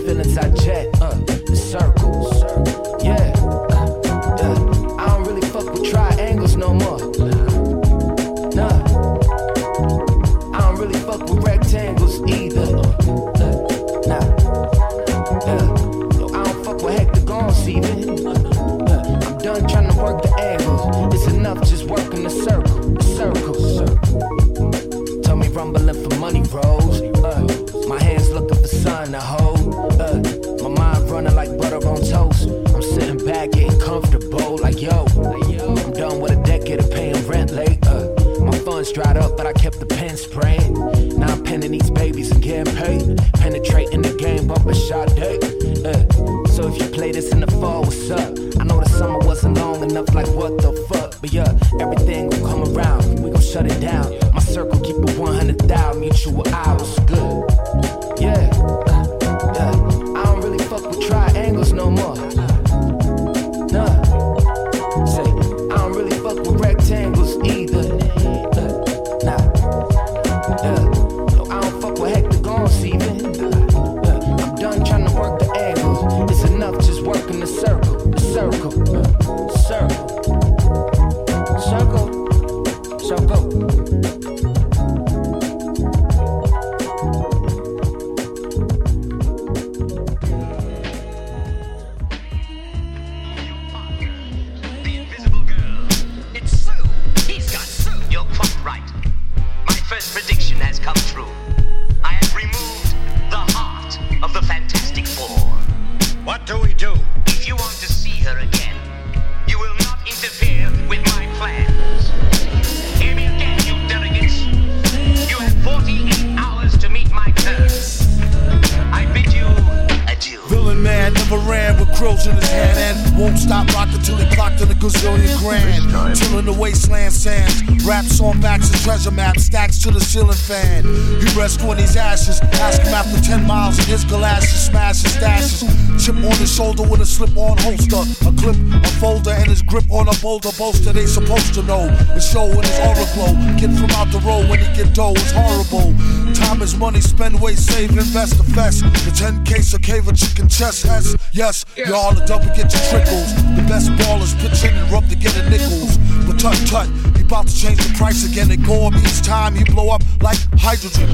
slip on holster, a clip, a folder, and his grip on a boulder bolster. They supposed to know the show in his aura glow. Get from out the road when he get dough is horrible. Time is money, spend, waste, save, invest, the fest. The 10K so cave a chicken chest, yes, yes. Y'all the double get your trickles. The best ballers pitch in and rub to get a nickels. But tut tut, he about to change the price again and go up each time he blow up like hydrogen.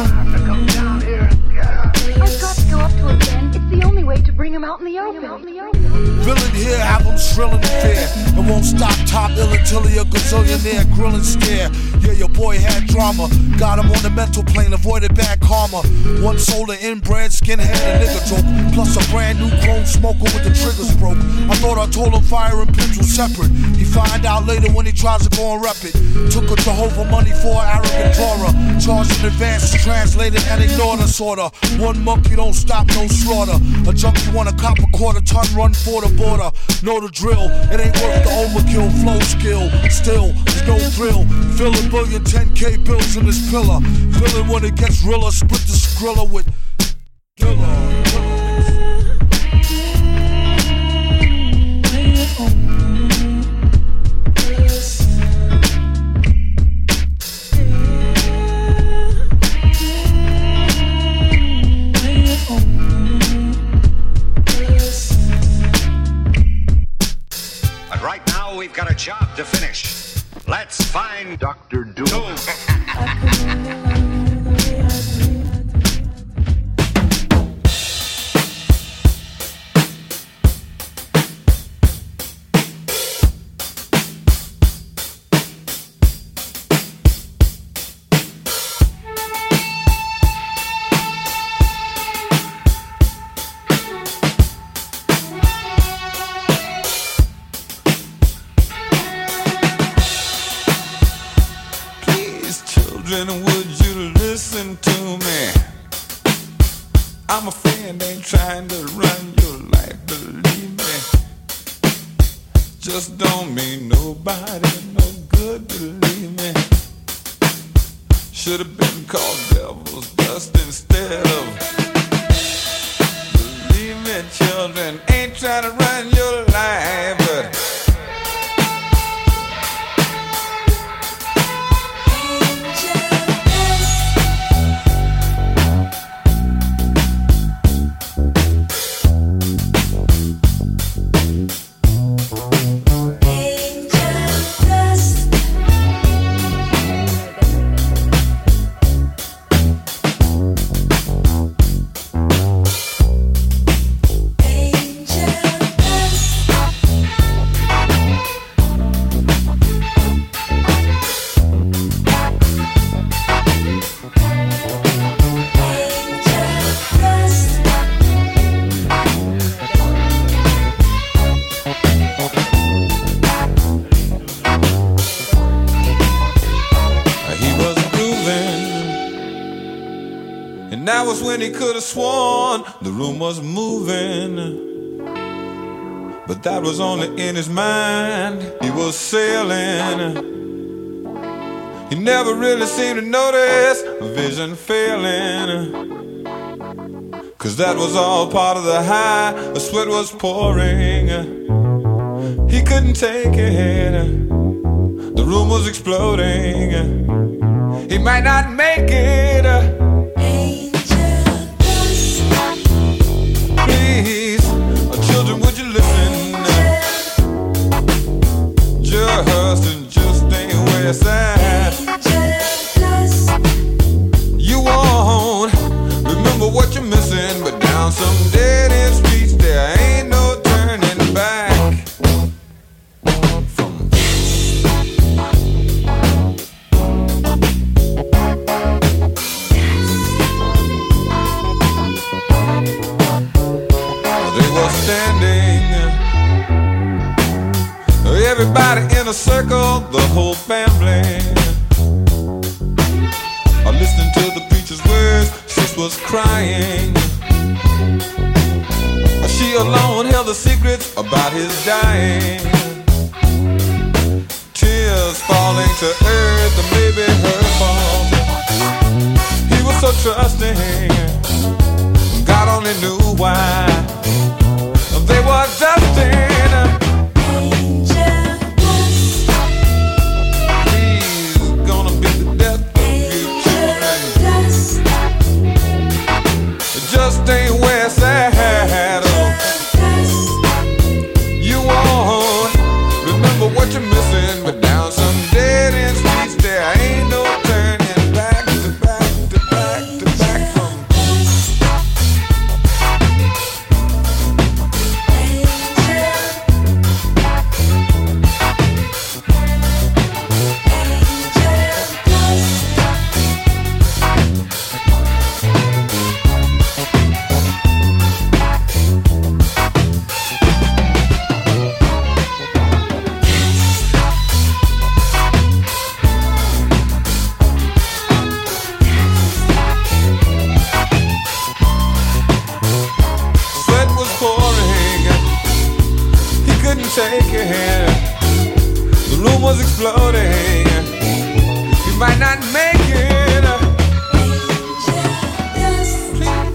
I've To bring him out in the open. Villain here, have him shrilling fear. And won't stop top ill until he a gazillionaire, grilling stare. Yeah, your boy had drama. Got him on the mental plane, avoided bad karma. One soul of inbred, skinhead, a nigga joke. Plus a brand new chrome smoker with the triggers broke. I thought I told him fire and was separate. Find out later when he tries to go and rep it. Took a Jehovah money for an arrogant Torah. Charged in advance, translated and ignored us order. One monkey don't stop, no slaughter. A junkie want a cop a quarter ton, run for the border. Know the drill, it ain't worth the overkill, flow skill. Still, there's no thrill. Fill a billion 10k bills in this pillar. Fill Feeling when it gets realer, split the skrilla with But find Dr. Doom. Please, he could have sworn the room was moving. But that was only in his mind. He was sailing. He never really seemed to notice vision failing. Cause that was all part of the high. The sweat was pouring. He couldn't take it. The room was exploding. He might not make it. And just ain't where it's at. It. The room was exploding. You might not make it.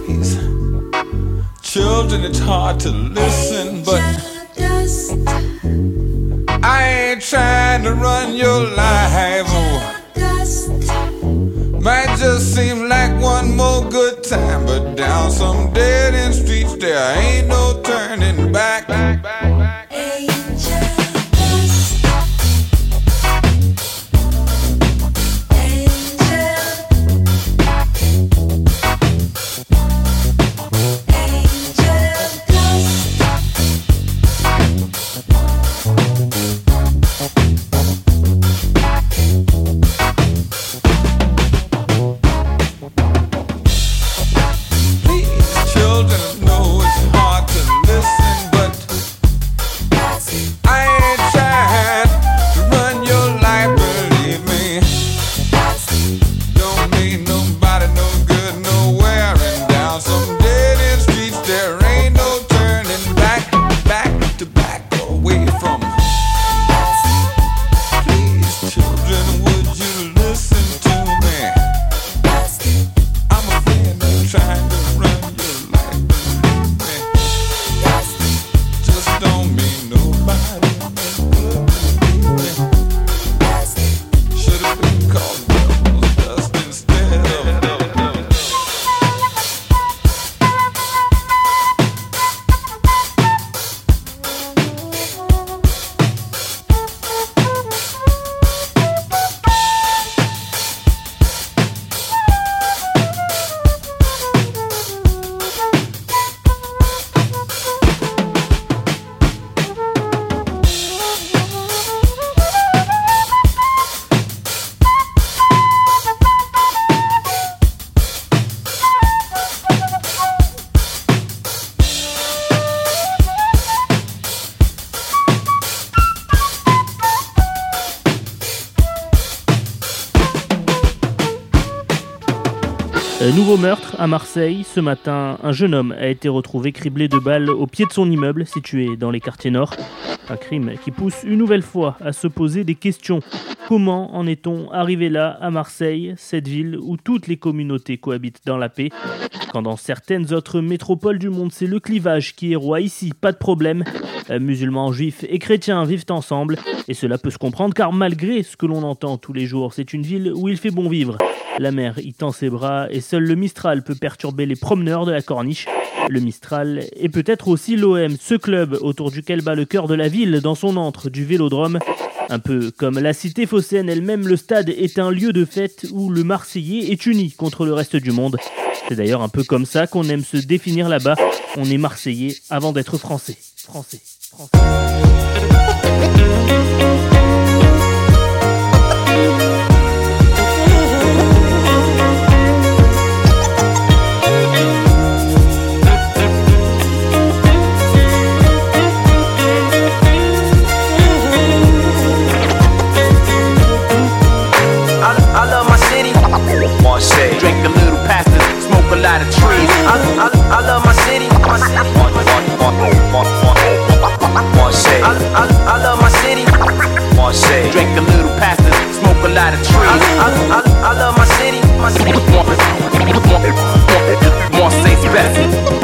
Please. Children, it's hard to listen, but I ain't trying to run your life. Oh. Might just seem like one more good time, but down some dead end streets there ain't no à Marseille. Ce matin, un jeune homme a été retrouvé criblé de balles au pied de son immeuble situé dans les quartiers nord. Un crime qui pousse une nouvelle fois à se poser des questions. Comment en est-on arrivé là, à Marseille, cette ville où toutes les communautés cohabitent dans la paix? Quand dans certaines autres métropoles du monde, c'est le clivage qui est roi. Ici, pas de problème. Euh, musulmans, juifs et chrétiens vivent ensemble. Et cela peut se comprendre car malgré ce que l'on entend tous les jours, c'est une ville où il fait bon vivre. La mer y tend ses bras et seul le Mistral peut perturber les promeneurs de la corniche. Le Mistral est peut-être aussi l'OM, ce club autour duquel bat le cœur de la ville dans son antre du vélodrome. Un peu comme la cité phocéenne elle-même, le stade est un lieu de fête où le Marseillais est uni contre le reste du monde. C'est d'ailleurs un peu comme ça qu'on aime se définir là-bas. On est Marseillais avant d'être Français. Français. Français. I, I, I love my city. My city. Marseille. I, I, I love my city. Marseille. Drink a little past it, smoke a lot of trees. I, I, I, I love my city. My city. Marseille's best. I,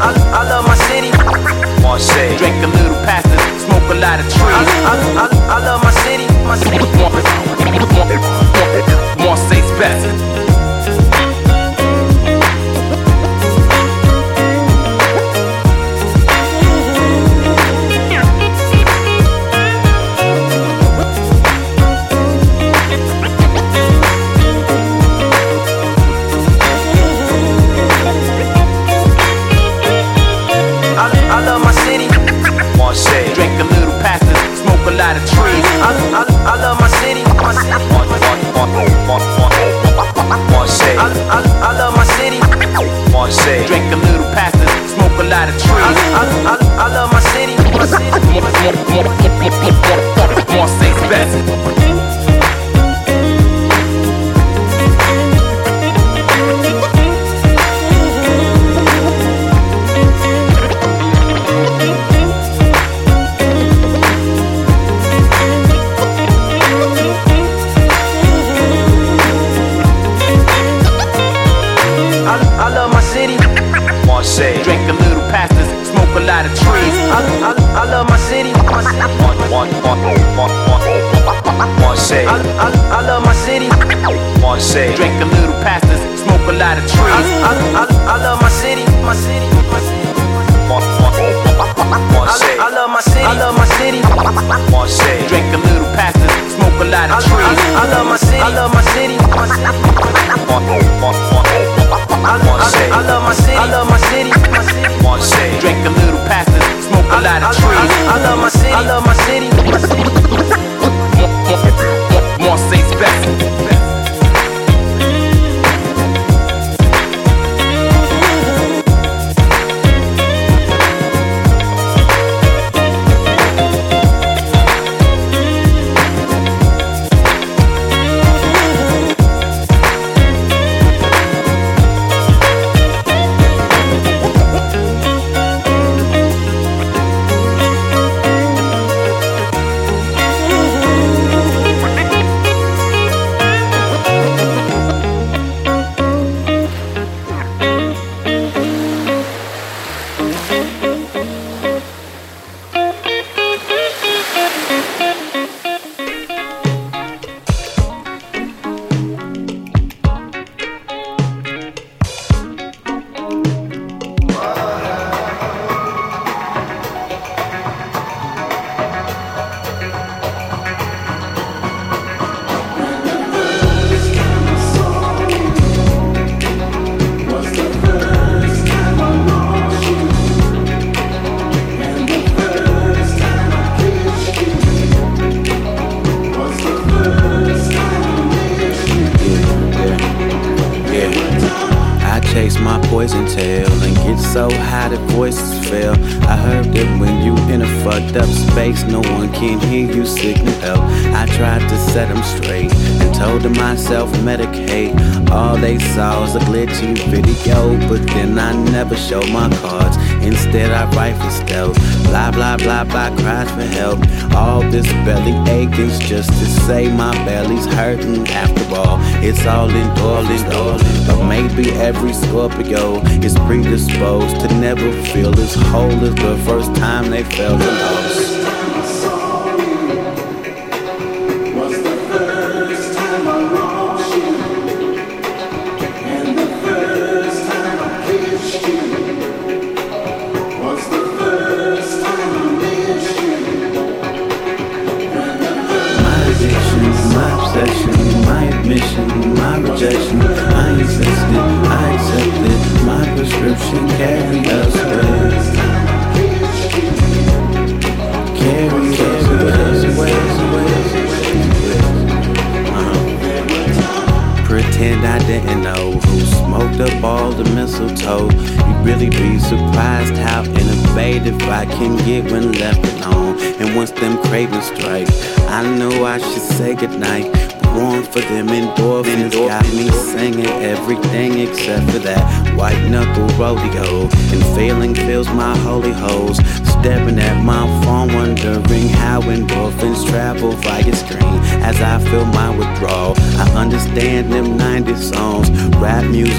I, I, love my city. Marseille. Drink a little past it, smoke a lot of trees. I, I, I, I love my city. My city. Marseille's best.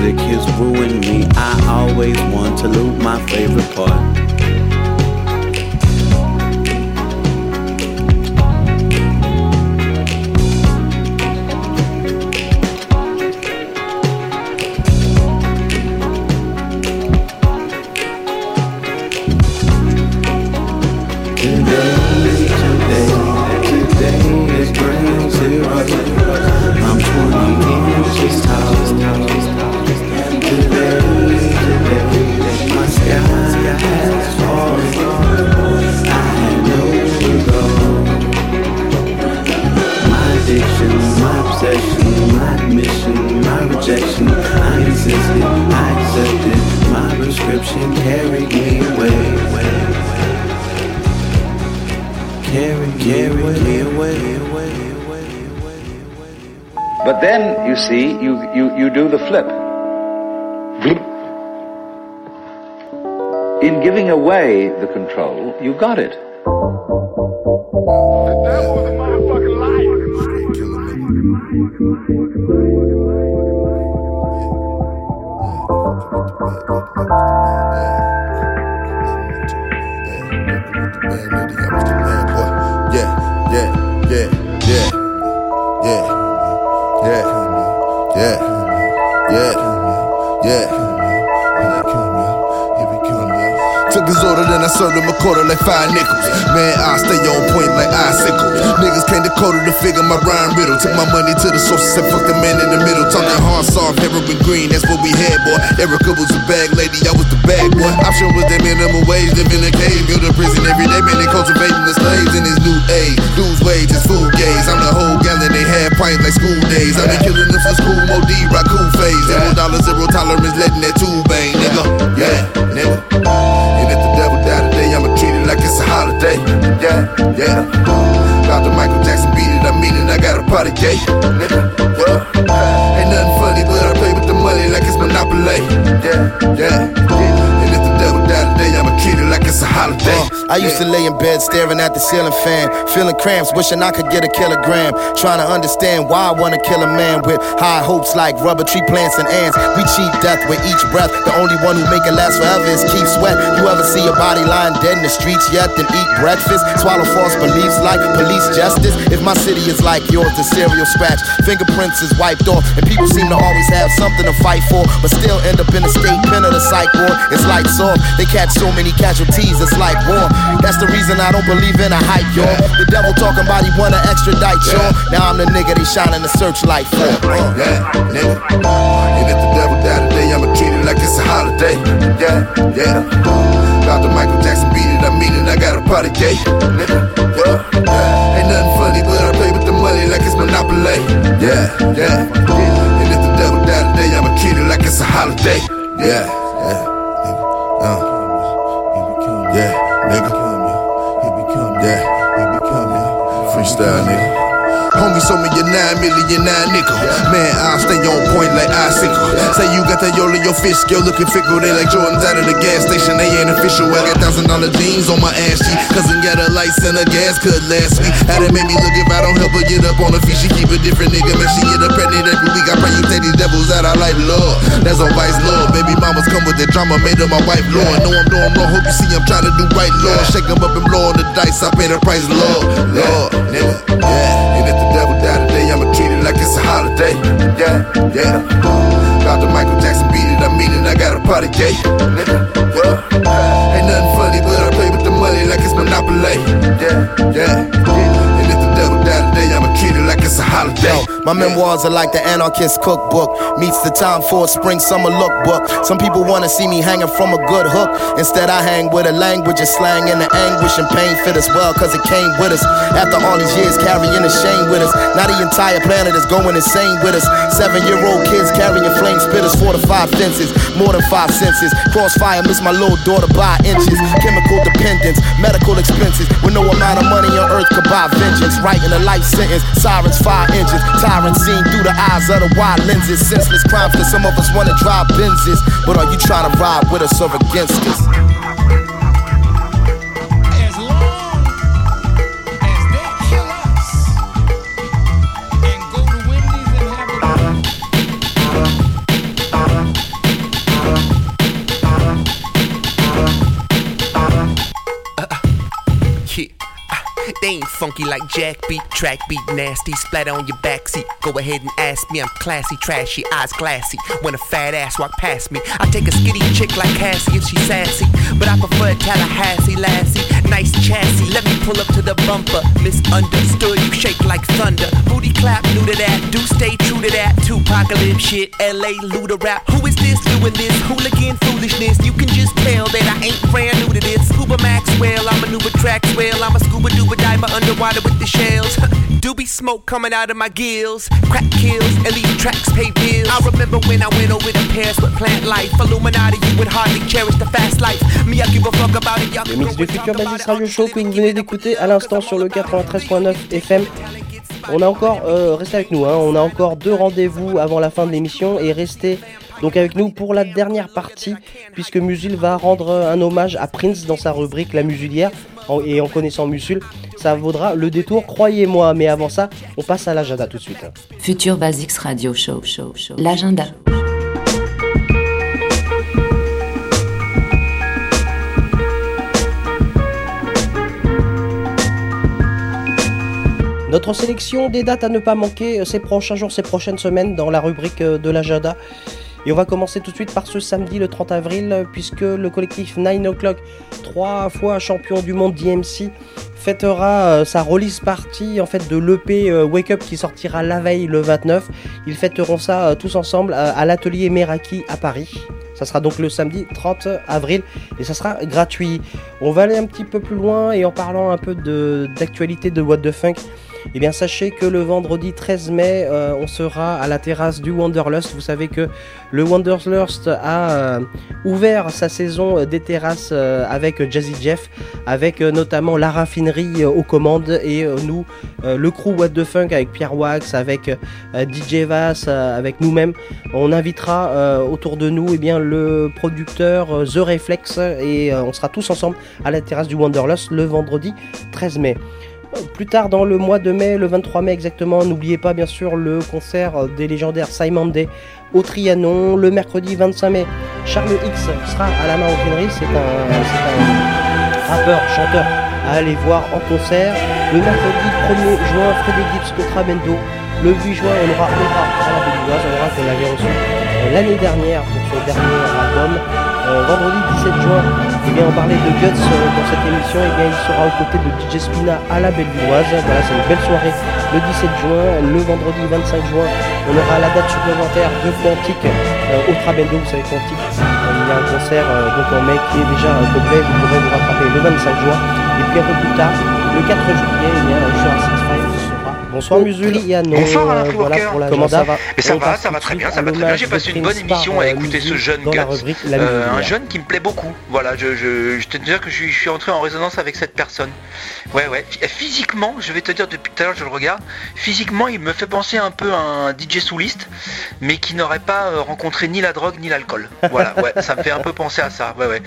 Music has ruined me. I always want to loop my got it. Him a quarter like five nickels. Man, I stay on point like icicle. Niggas came to quote to figure my rhyme riddle. Took my money to the sources and fuck the man in the middle. Talking hard, soft, heroin green, that's what we had, boy. Erica was a bag lady, I was the bag boy. Option was that minimum wage, live in a cave, build a prison every day, man. They cultivating the slaves in this new age. Lose wages, food gaze. I'm the whole gallon, they had pints like school days. I've been killing them since school, Mo D, Raccoon phase. Zero dollar, zero tolerance, letting that tube bang, nigga. Yeah, nigga. A holiday. Yeah, yeah. Dr. Michael Jackson beat it, I mean it, I got a party gate. Nigga, yeah. Ain't nothing funny, but I play with the money like it's Monopoly. Yeah, yeah. And treat it like it's a holiday. I used to lay in bed staring at the ceiling fan, feeling cramps, wishing I could get a kilogram. Trying to understand why I wanna kill a man with high hopes like rubber tree plants and ants. We cheat death with each breath. The only one who make it last forever is Keith Sweat. You ever see a body lying dead in the streets yet? Then eat breakfast, swallow false beliefs like police justice. If my city is like yours, the serial scratch, fingerprints is wiped off, and people seem to always have something to fight for, but still end up in the state pen of the psych ward. It's lights off. They catch so many casualties, it's like war. That's the reason I don't believe in a hype, y'all. The devil talking about he wanna extradite, y'all. Now I'm the nigga they shining the searchlight for. Yeah, nigga. And if the devil die today, I'ma treat it like it's a holiday. Yeah, yeah. Dr. Michael Jackson beat it, I mean it, I got a party gate. Nigga, yeah. Ain't nothing funny, but I play with the money like it's Monopoly. Yeah, yeah. And if the devil die today, I'ma treat it like it's a holiday. Yeah, Yeah, nigga. Uh. Yeah, nigga. He become you Yeah, he become ya freestyle, nigga. Homie sold me your nine million nine nickel. Man, I stay on point like icicle. Say you got that yolo, your fish skill looking fickle. They like Jordans out of the gas station, they ain't official. I got thousand dollar jeans on my ass cheek. Cousin got a lights and a gas cut last week. How that made me look if I don't help her get up on the feet. She keep a different nigga, man. She get up pregnant every week. I pray you take these devils out. I like love. That's on Vice love. Baby mamas come with that drama, made her my wife, Lord. Know I'm doing wrong, hope you see I'm trying to do right, Lord. Shake 'em up and blow on the dice. I pay the price, Lord. Lord, nigga. Yeah, holiday. Yeah, yeah. Got the Michael Jackson beat it, I mean it, I got a party gay. Nigga, yeah. Ain't nothing funny, but I play with the money like it's Monopoly. Yeah, yeah. And if the treat it like it's a holiday. Yo, my memoirs are like the anarchist cookbook. Meets the time for a spring summer lookbook. Some people wanna see me hanging from a good hook. Instead, I hang with a language of slang and the anguish and pain fit us well, cause it came with us. After all these years carrying the shame with us. Now the entire planet is going insane with us. Seven year old kids carrying flame spitters, four to five fences, more than five senses. Crossfire, miss my little daughter by inches. Chemical dependence, medical expenses, with no amount of money on earth could buy vengeance. Writing a life sentence, sirens, fire engines, tyrants seen through the eyes of the wide lenses. Senseless crimes that some of us wanna drive Benzes. But are you trying to ride with us or against us? Funky like Jack beat, track beat, nasty, splatter on your backseat. Go ahead and ask me, I'm classy, trashy, eyes glassy. When a fat ass walk past me, I take a skinny chick like Cassie if she's sassy. But I prefer Tallahassee, lassie, nice chassis. Let me pull up to the bumper, misunderstood, you shake like thunder. Booty clap, new to that, do stay true to that. Tupacalypse shit, LA Luda rap. Who is this doing this? Hooligan foolishness. You can just tell that I ain't brand new to this. Scuba Maxwell, I'm a new Traxwell, I'm a scuba duba diver underwater with the shells. Doobie smoke coming out of my gills. Crack kills, these tracks pay bills. I remember when I went over to Paris with plant life. Illuminati, you would hardly cherish the fast life. Me, I give a fuck about it, y'all. Le mix du Futur Basis Radio Show que vous venez d'écouter à l'instant sur le 93.9 FM. On a encore, euh, restez avec nous, hein, on a encore deux rendez-vous avant la fin de l'émission et restez donc avec nous pour la dernière partie puisque Musul va rendre un hommage à Prince dans sa rubrique La Musulière en- et en connaissant Musul, ça vaudra le détour, croyez-moi. Mais avant ça, on passe à l'agenda tout de suite. Future Basics Radio Show. show, show. L'agenda. Notre sélection des dates à ne pas manquer euh, ces prochains jours, ces prochaines semaines dans la rubrique euh, de l'agenda. Et on va commencer tout de suite par ce samedi le 30 avril, euh, puisque le collectif 9 O'Clock, trois fois champion du monde DMC, fêtera euh, sa release party en fait de l'EP euh, Wake Up qui sortira la veille le 29. Ils fêteront ça tous ensemble à l'atelier Meraki à Paris. Ça sera donc le samedi 30 avril et ça sera gratuit. On va aller un petit peu plus loin et en parlant un peu de- d'actualité de, What the Funk. Eh bien, sachez que le vendredi 13 mai, euh, on sera à la terrasse du Wanderlust. Vous savez que le Wanderlust a euh, ouvert sa saison euh, des terrasses avec Jazzy Jeff, avec notamment la raffinerie aux commandes et nous, le crew What the Funk avec Pierre Wax, avec DJ Vass, avec nous-mêmes. On invitera autour de nous eh bien, le producteur The Reflex et on sera tous ensemble à la terrasse du Wanderlust le vendredi 13 mai. Plus tard dans le mois de mai, le 23 mai exactement, n'oubliez pas bien sûr le concert des légendaires Simon Day au Trianon. Le mercredi 25 mai, Charles X sera à la. C'est un, c'est un rappeur, chanteur à aller voir en concert. Le mercredi 1er juin, Freddy Gibbs au Trabendo. Le 8 juin, on aura Aura à la Bélivoise, Aura qu'on avait reçu l'année dernière pour son dernier album. Euh, vendredi 17 juin, eh bien, on parlait de Guts euh, dans cette émission, et bien, il sera aux côtés de DJ Spina à la Bellevilloise. Voilà, c'est une belle soirée le 17 juin. Le vendredi 25 juin, on aura la date supplémentaire de Quantique euh, au Trabendo. Vous savez, Quantique, euh, il y a un concert euh, donc en mai qui est déjà euh, complet. Vous pourrez vous rattraper le 25 juin. Et puis un peu plus tard, le 4 juillet, eh Six Five sera. Bon Bonsoir Musuliano. Bonsoir Alain Euh, voilà Freeworker. pour Comment l'agenda. ça va Mais ça va, ça va très bien, ça va très bien. J'ai passé une bonne émission à euh, écouter ce jeune Guts. Euh, un jeune qui me plaît beaucoup. Voilà, je, je, je te dire que je suis, je suis entré en résonance avec cette personne. Ouais, ouais. Phy- Physiquement, je vais te dire depuis tout à l'heure, je le regarde. Physiquement, il me fait penser un peu à un DJ souliste, mais qui n'aurait pas rencontré ni la drogue ni l'alcool. Voilà, ouais, ça me fait un peu penser à ça. Ouais, ouais.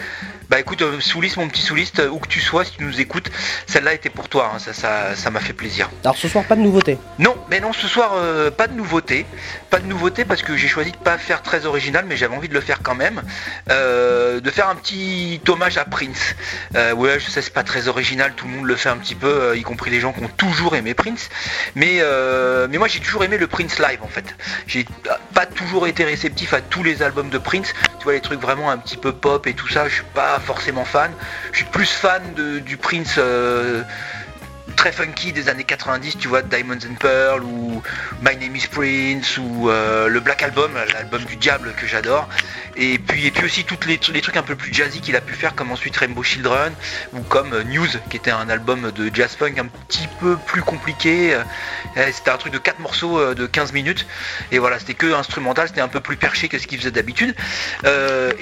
Bah écoute, euh, souliste, mon petit souliste, euh, où que tu sois, si tu nous écoutes, celle-là était pour toi. hein. Ça, ça, ça m'a fait plaisir. Alors ce soir, pas de nouveauté. Non, mais non, ce soir, euh, pas de nouveauté. Pas de nouveauté parce que j'ai choisi de pas faire très original, mais j'avais envie de le faire quand même. Euh, de faire un petit hommage à Prince. Ouais, je sais, c'est pas très original, tout le monde le fait un petit peu, y compris les gens qui ont toujours aimé Prince. Mais, mais moi, j'ai toujours aimé le Prince live en fait. J'ai pas toujours été réceptif à tous les albums de Prince. Tu vois, les trucs vraiment un petit peu pop et tout ça, je suis pas forcément fan. Je suis plus fan de- du Prince. euh, très funky des années 90, tu vois, Diamonds and Pearl ou My Name is Prince ou euh, le Black Album, l'album du diable que j'adore. Et puis, et puis aussi tous les, trucs un peu plus jazzy qu'il a pu faire, comme ensuite Rainbow Children ou comme euh, News, qui était un album de jazz funk un petit peu plus compliqué. Euh, C'était un truc de 4 morceaux de 15 minutes. Et voilà, c'était que instrumental, c'était un peu plus perché que ce qu'il faisait d'habitude.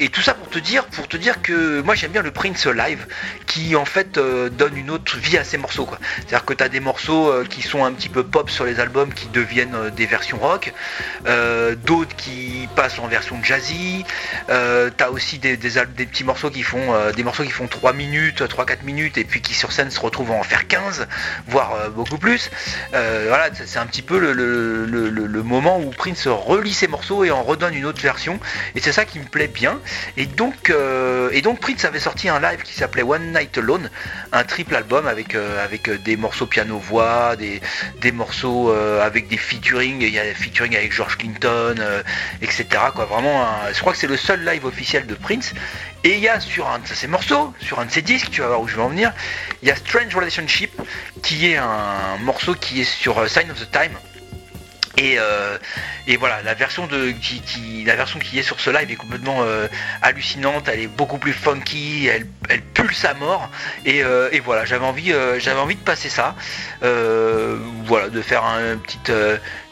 Et tout ça pour te dire, pour te dire que moi j'aime bien le Prince live, qui en fait donne une autre vie à ces morceaux. quoi. C'est-à-dire que tu as des morceaux euh, qui sont un petit peu pop sur les albums qui deviennent euh, des versions rock, euh, d'autres qui passent en version jazzy, euh, tu as aussi des, des des petits morceaux qui font des morceaux qui font 3 minutes, 3-4 minutes et puis qui sur scène se retrouvent à en faire 15, voire beaucoup plus. Voilà, c'est un petit peu le, moment où Prince relie ses morceaux et en redonne une autre version. Et c'est ça qui me plaît bien. Et donc, Prince avait sorti un live qui s'appelait One Night Alone, un triple album avec, euh, des morceaux piano-voix, des, des morceaux euh, avec des featuring, il y a des featuring avec George Clinton, euh, etc. Quoi. Vraiment, je crois que c'est le seul live officiel de Prince. Et il y a sur un de ces morceaux, sur un de ses disques, tu vas voir où je vais en venir, il y a Strange Relationship, qui est un morceau qui est sur euh, Sign of the Time. Et, euh, et voilà, la version, de, qui, la version qui est sur ce live est complètement euh, hallucinante, elle est beaucoup plus funky, elle, elle pulse à mort. Et, euh, voilà, j'avais envie, j'avais envie de passer ça. Voilà, de faire un, petite,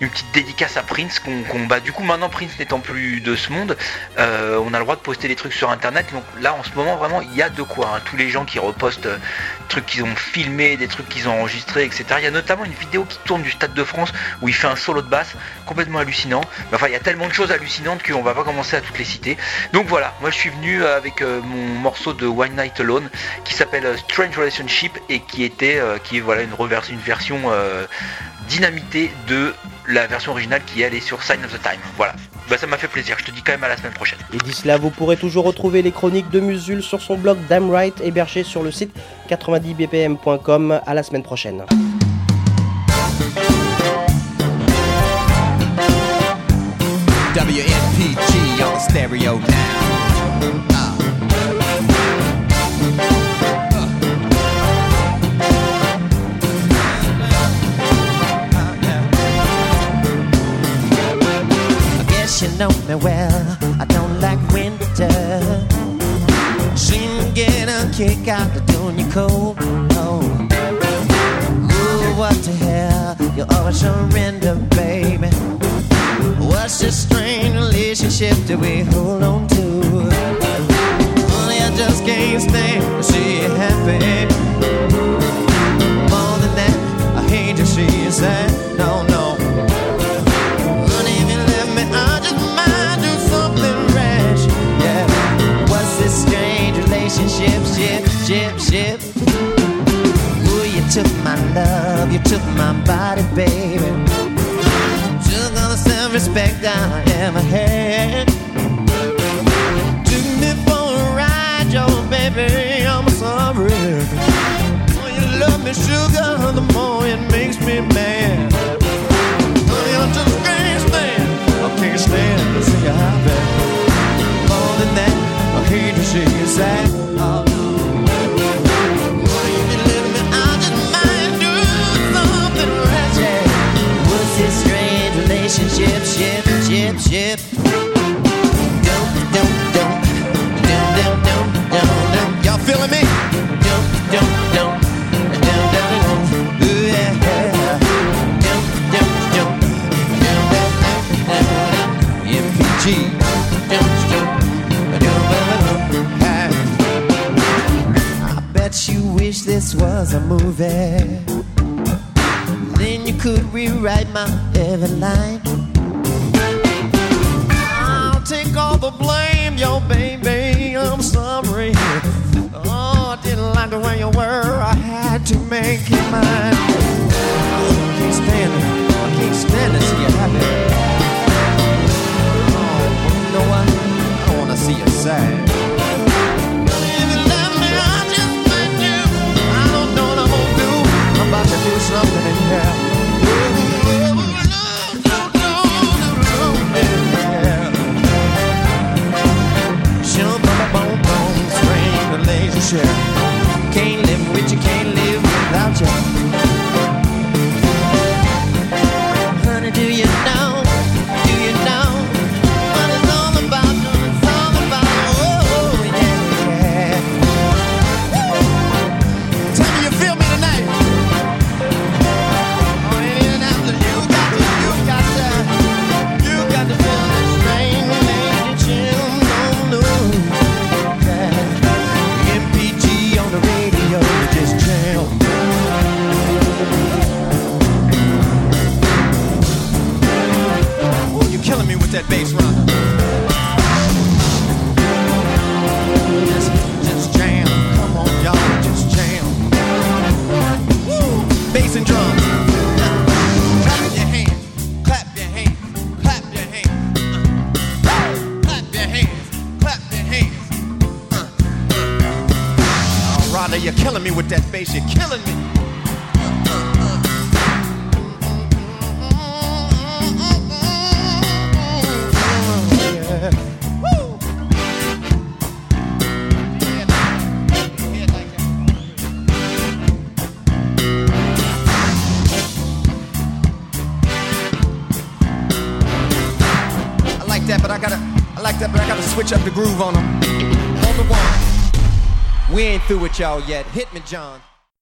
une petite dédicace à Prince. Qu'on, qu'on- bah, du coup, maintenant, Prince n'étant plus de ce monde, euh, on a le droit de poster des trucs sur Internet. Donc là, en ce moment, vraiment, il y a de quoi. hein. Tous les gens qui repostent euh, des trucs qu'ils ont filmés, des trucs qu'ils ont enregistrés, etc. Il y a notamment une vidéo qui tourne du Stade de France où il fait un solo de basse complètement hallucinant. Mais enfin, il y a tellement de choses hallucinantes qu'on va pas commencer à toutes les citer. Donc voilà, moi je suis venu avec euh, mon morceau de One Night Alone qui s'appelle euh, Strange Relationship et qui était, euh, qui est voilà une, reverse, une version euh, dynamitée de la version originale qui elle est sur Sign of the Time. Voilà. Bah ça m'a fait plaisir. Je te dis quand même à la semaine prochaine. Et d'ici là, vous pourrez toujours retrouver les chroniques de Musul sur son blog Damn Right hébergé sur le site 90bpm.com. À la semaine prochaine. WNPG on the stereo now. You know me well. I don't like winter. Seem to get a kick out of doing you cold. Oh. Ooh, what the hell? You always surrender, baby. What's this strange relationship that we hold on to? Honey, I just can't stand to see you happy. Love, you took my body, baby. Took all the self-respect I ever had. Took me for a ride, yo, baby. I'm sorry. When you love me, sugar, the more it makes me mad. Honey, I just can't stand. I can't stand to see you happy. More than that, I hate to see you sad. My every line. With y'all yet. Hit me, John.